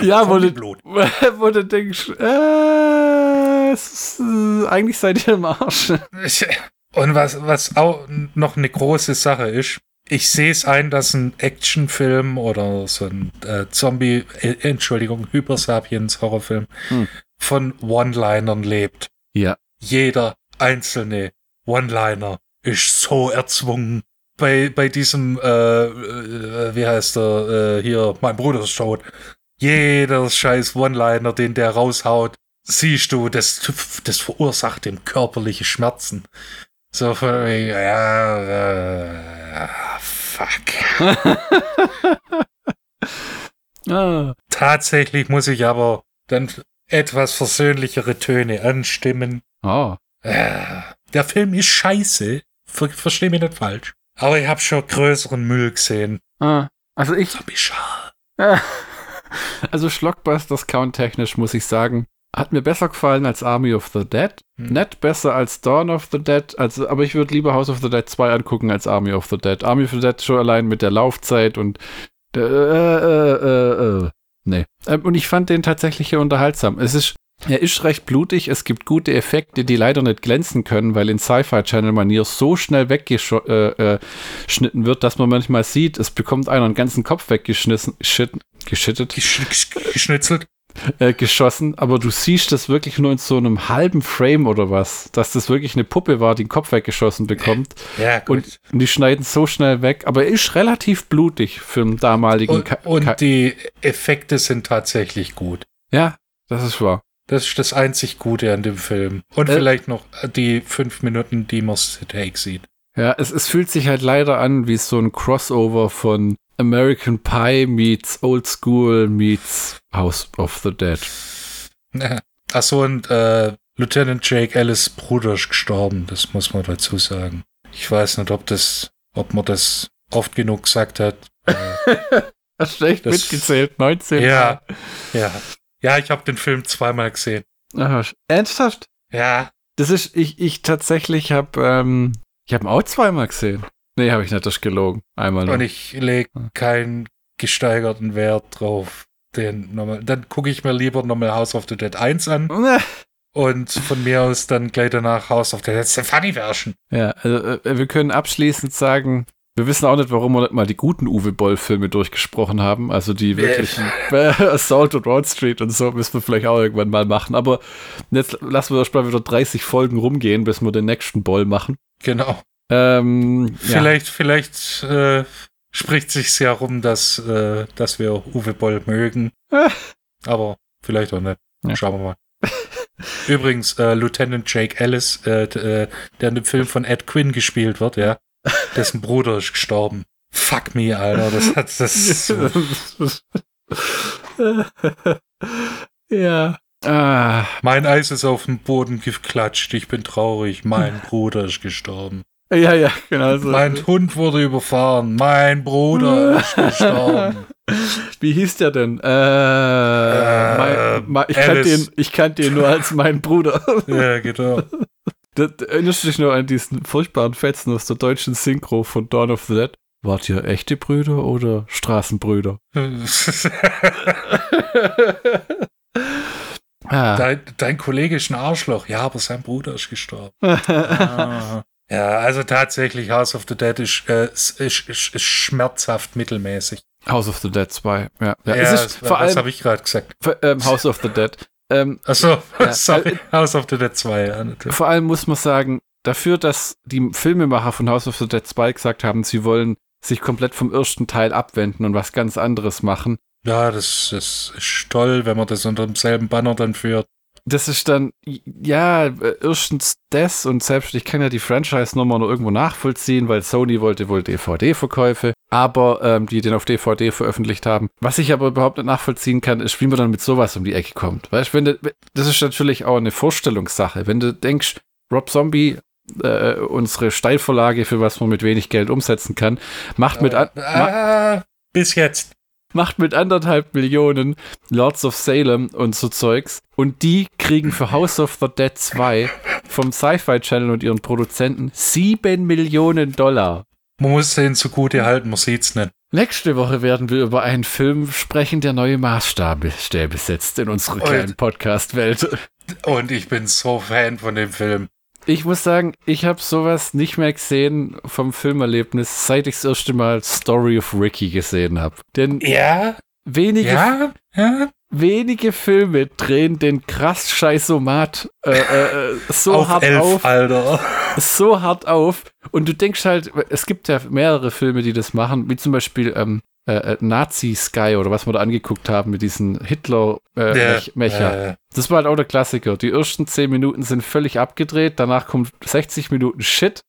ja, wo du, [laughs] wo du denkst, äh, ist, äh, eigentlich seid ihr im Arsch. [laughs] Und was, was auch noch eine große Sache ist, ich sehe es ein, dass ein Actionfilm oder so ein äh, Zombie, äh, Entschuldigung, Hypersapiens-Horrorfilm Hm. von One-Linern lebt. Ja. Jeder einzelne One-Liner ist so erzwungen. Bei, bei diesem, äh, äh, wie heißt er, äh, hier, mein Bruder ist tot. Jeder scheiß One-Liner, den der raushaut, siehst du, das, das verursacht ihm körperliche Schmerzen. So ja, äh, fuck. [laughs] Ah. Tatsächlich muss ich aber dann etwas versöhnlichere Töne anstimmen. Oh. Äh, der Film ist scheiße. Ver Versteh mich nicht falsch. Aber ich habe schon größeren Müll gesehen. Ah. Also ich, Zombie [laughs] also Schlockbusters Count technisch muss ich sagen, hat mir besser gefallen als Army of the Dead. Hm. Nicht besser als Dawn of the Dead, also, aber ich würde lieber House of the Dead 2 angucken als Army of the Dead. Army of the Dead schon allein mit der Laufzeit und äh, äh, äh, äh, nee. Ähm, und ich fand den tatsächlich hier unterhaltsam. Es ist, er ist recht blutig, es gibt gute Effekte, die leider nicht glänzen können, weil in Sci-Fi-Channel-Manier so schnell weggeschnitten äh, äh, wird, dass man manchmal sieht, es bekommt einer einen ganzen Kopf weggeschnitten, geschit- geschittet Gesch gesch- geschnitzelt. [laughs] äh, geschossen, aber du siehst das wirklich nur in so einem halben Frame oder was, dass das wirklich eine Puppe war, die den Kopf weggeschossen bekommt. [laughs] Ja, gut. Und, und die schneiden so schnell weg, aber er ist relativ blutig für den damaligen. Und, Ka und die Effekte sind tatsächlich gut. ja, das ist wahr. Das ist das einzig Gute an dem Film. Und Äh. vielleicht noch die fünf Minuten, die man Take sieht. Ja, es, es fühlt sich halt leider an wie so ein Crossover von American Pie meets Old School meets House of the Dead. Achso, und äh, Lieutenant Jake Ellis Bruder ist gestorben, das muss man dazu sagen. Ich weiß nicht, ob das, ob man das oft genug gesagt hat. [laughs] Äh, Hast schlecht Das- mitgezählt, 19. ja, ja. Ja, ich habe den Film zweimal gesehen. Aha, ernsthaft? Ja, Das ist, ich, ich tatsächlich habe, ähm, ich habe ihn auch zweimal gesehen. Nee, habe ich nicht, das ist gelogen. Einmal nur. und ich lege keinen gesteigerten Wert drauf. Den nochmal, dann gucke ich mir lieber nochmal House of the Dead 1 an und von mir aus dann gleich danach House of the Dead Funny Version. Ja, also äh, wir können abschließend sagen, wir wissen auch nicht, warum wir nicht mal die guten Uwe Boll-Filme durchgesprochen haben. Also die wirklichen äh, Assault und Road Street und so müssen wir vielleicht auch irgendwann mal machen. Aber jetzt lassen wir erstmal wieder 30 Folgen rumgehen, bis wir den nächsten Boll machen. Genau. Ähm, ja. Vielleicht, vielleicht äh, spricht sich ja rum, dass, äh, dass wir Uwe Boll mögen. Ah. Aber vielleicht auch nicht. Ja. Schauen wir mal. [laughs] Übrigens, äh, Lieutenant Jake Ellis, äh, äh, der in dem Film von Ed Quinn gespielt wird, ja, dessen Bruder ist gestorben. Fuck me, Alter. Das hat das. [laughs] ja. Ah, mein Eis ist auf den Boden geklatscht. Ich bin traurig. Mein [laughs] Bruder ist gestorben. Ja, ja, genau so. Mein Hund wurde überfahren. Mein Bruder ist [laughs] gestorben. Wie hieß der denn? Äh, Äh, mein, mein, ich, kannte ihn, ich kannte ihn nur als meinen Bruder. [laughs] Ja, genau. [laughs] Da, da erinnerst du dich noch an diesen furchtbaren Fetzen aus der deutschen Synchro von Dawn of the Dead? Wart ihr echte Brüder oder Straßenbrüder? ah. dein, dein Kollege ist ein Arschloch. Ja, aber sein Bruder ist gestorben. Ah. Ja, also tatsächlich, House of the Dead ist, äh, ist, ist, ist, schmerzhaft mittelmäßig. House of the Dead 2. Ja, ja. Ja, es ist das- vor allem habe ich gerade gesagt? vor- ähm, House of the Dead. Ähm, [laughs] Achso, Ja, sorry. House of the Dead 2, ja, natürlich. vor allem muss man sagen, dafür, dass die Filmemacher von House of the Dead 2 gesagt haben, sie wollen sich komplett vom ersten Teil abwenden und was ganz anderes machen. Ja, das, das ist toll, wenn man das unter demselben Banner dann führt. Das ist dann, ja, erstens das und selbst ich kann ja die Franchise-Nummer noch irgendwo nachvollziehen, weil Sony wollte wohl DVD-Verkäufe, aber ähm, die den auf DVD veröffentlicht haben. Was ich aber überhaupt nicht nachvollziehen kann, ist, wie man dann mit sowas um die Ecke kommt. Weißt wenn du, das ist natürlich auch eine Vorstellungssache. Wenn du denkst, Rob Zombie äh, unsere Steilvorlage, für was man mit wenig Geld umsetzen kann, macht mit an, ah, bis jetzt macht mit anderthalb Millionen Lords of Salem und so Zeugs. Und die kriegen für House of the Dead 2 vom Sci-Fi Channel und ihren Produzenten 7 Millionen Dollar. Man muss den zugute halten, man sieht's nicht. Nächste Woche werden wir über einen Film sprechen, der neue Maßstäbe setzt in unserer kleinen Podcast-Welt. Und ich bin so Fan von dem Film. Ich muss sagen, ich habe sowas nicht mehr gesehen vom Filmerlebnis, seit ich das erste Mal Story of Ricky gesehen habe. Denn ja, wenige, ja, ja. wenige Filme drehen den krass Scheißomat äh, äh, so auf hart elf, auf, Alter. so hart auf. Und du denkst halt, es gibt ja mehrere Filme, die das machen, wie zum Beispiel ähm, äh, Nazi Sky oder was wir da angeguckt haben mit diesen Hitler äh, äh, Das war halt auch der Klassiker. Die ersten 10 Minuten sind völlig abgedreht, danach kommt 60 Minuten Shit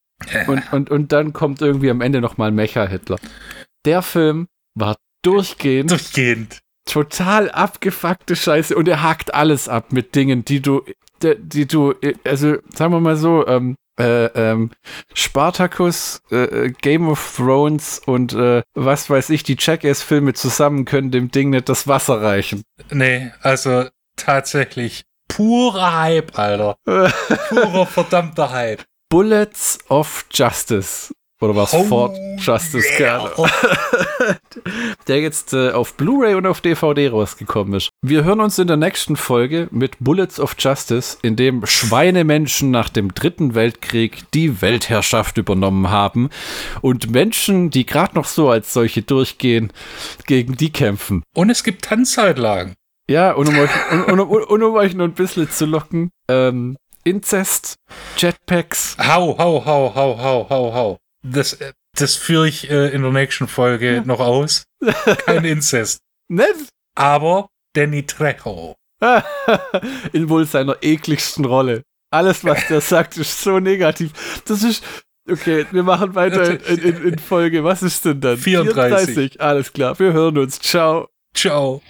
und, und, und dann kommt irgendwie am Ende nochmal Mecha-Hitler. Der Film war durchgehend durchgehend. total abgefuckte Scheiße und er hakt alles ab mit Dingen, die du, die, die du, also sagen wir mal so, ähm, äh, ähm, Spartacus, äh, äh, Game of Thrones und äh, was weiß ich, die Jackass-Filme zusammen können dem Ding nicht das Wasser reichen. Nee, also tatsächlich purer Hype, Alter. [laughs] Purer verdammter Hype. Bullets of Justice. Oder was? Oh, Ford Justice, yeah. [laughs] Der jetzt äh, auf Blu-ray und auf DVD rausgekommen ist. Wir hören uns in der nächsten Folge mit Bullets of Justice, in dem Schweinemenschen nach dem Dritten Weltkrieg die Weltherrschaft übernommen haben und Menschen, die gerade noch so als solche durchgehen, gegen die kämpfen. Und es gibt Tanzzeitlagen. Ja, und um euch, und, und, und, um euch noch ein bisschen zu locken, ähm, Inzest, Jetpacks, Hau, hau, hau, hau, hau, hau, hau. Das, äh, das führe ich äh, in der nächsten Folge noch aus. [laughs] Kein Inzest. nett. Aber Danny Trejo. [laughs] in wohl seiner ekligsten Rolle. Alles, was der [laughs] sagt, ist so negativ. Das ist. Okay, wir machen weiter in, in, in Folge. Was ist denn dann? 34. Alles klar, wir hören uns. Ciao. Ciao.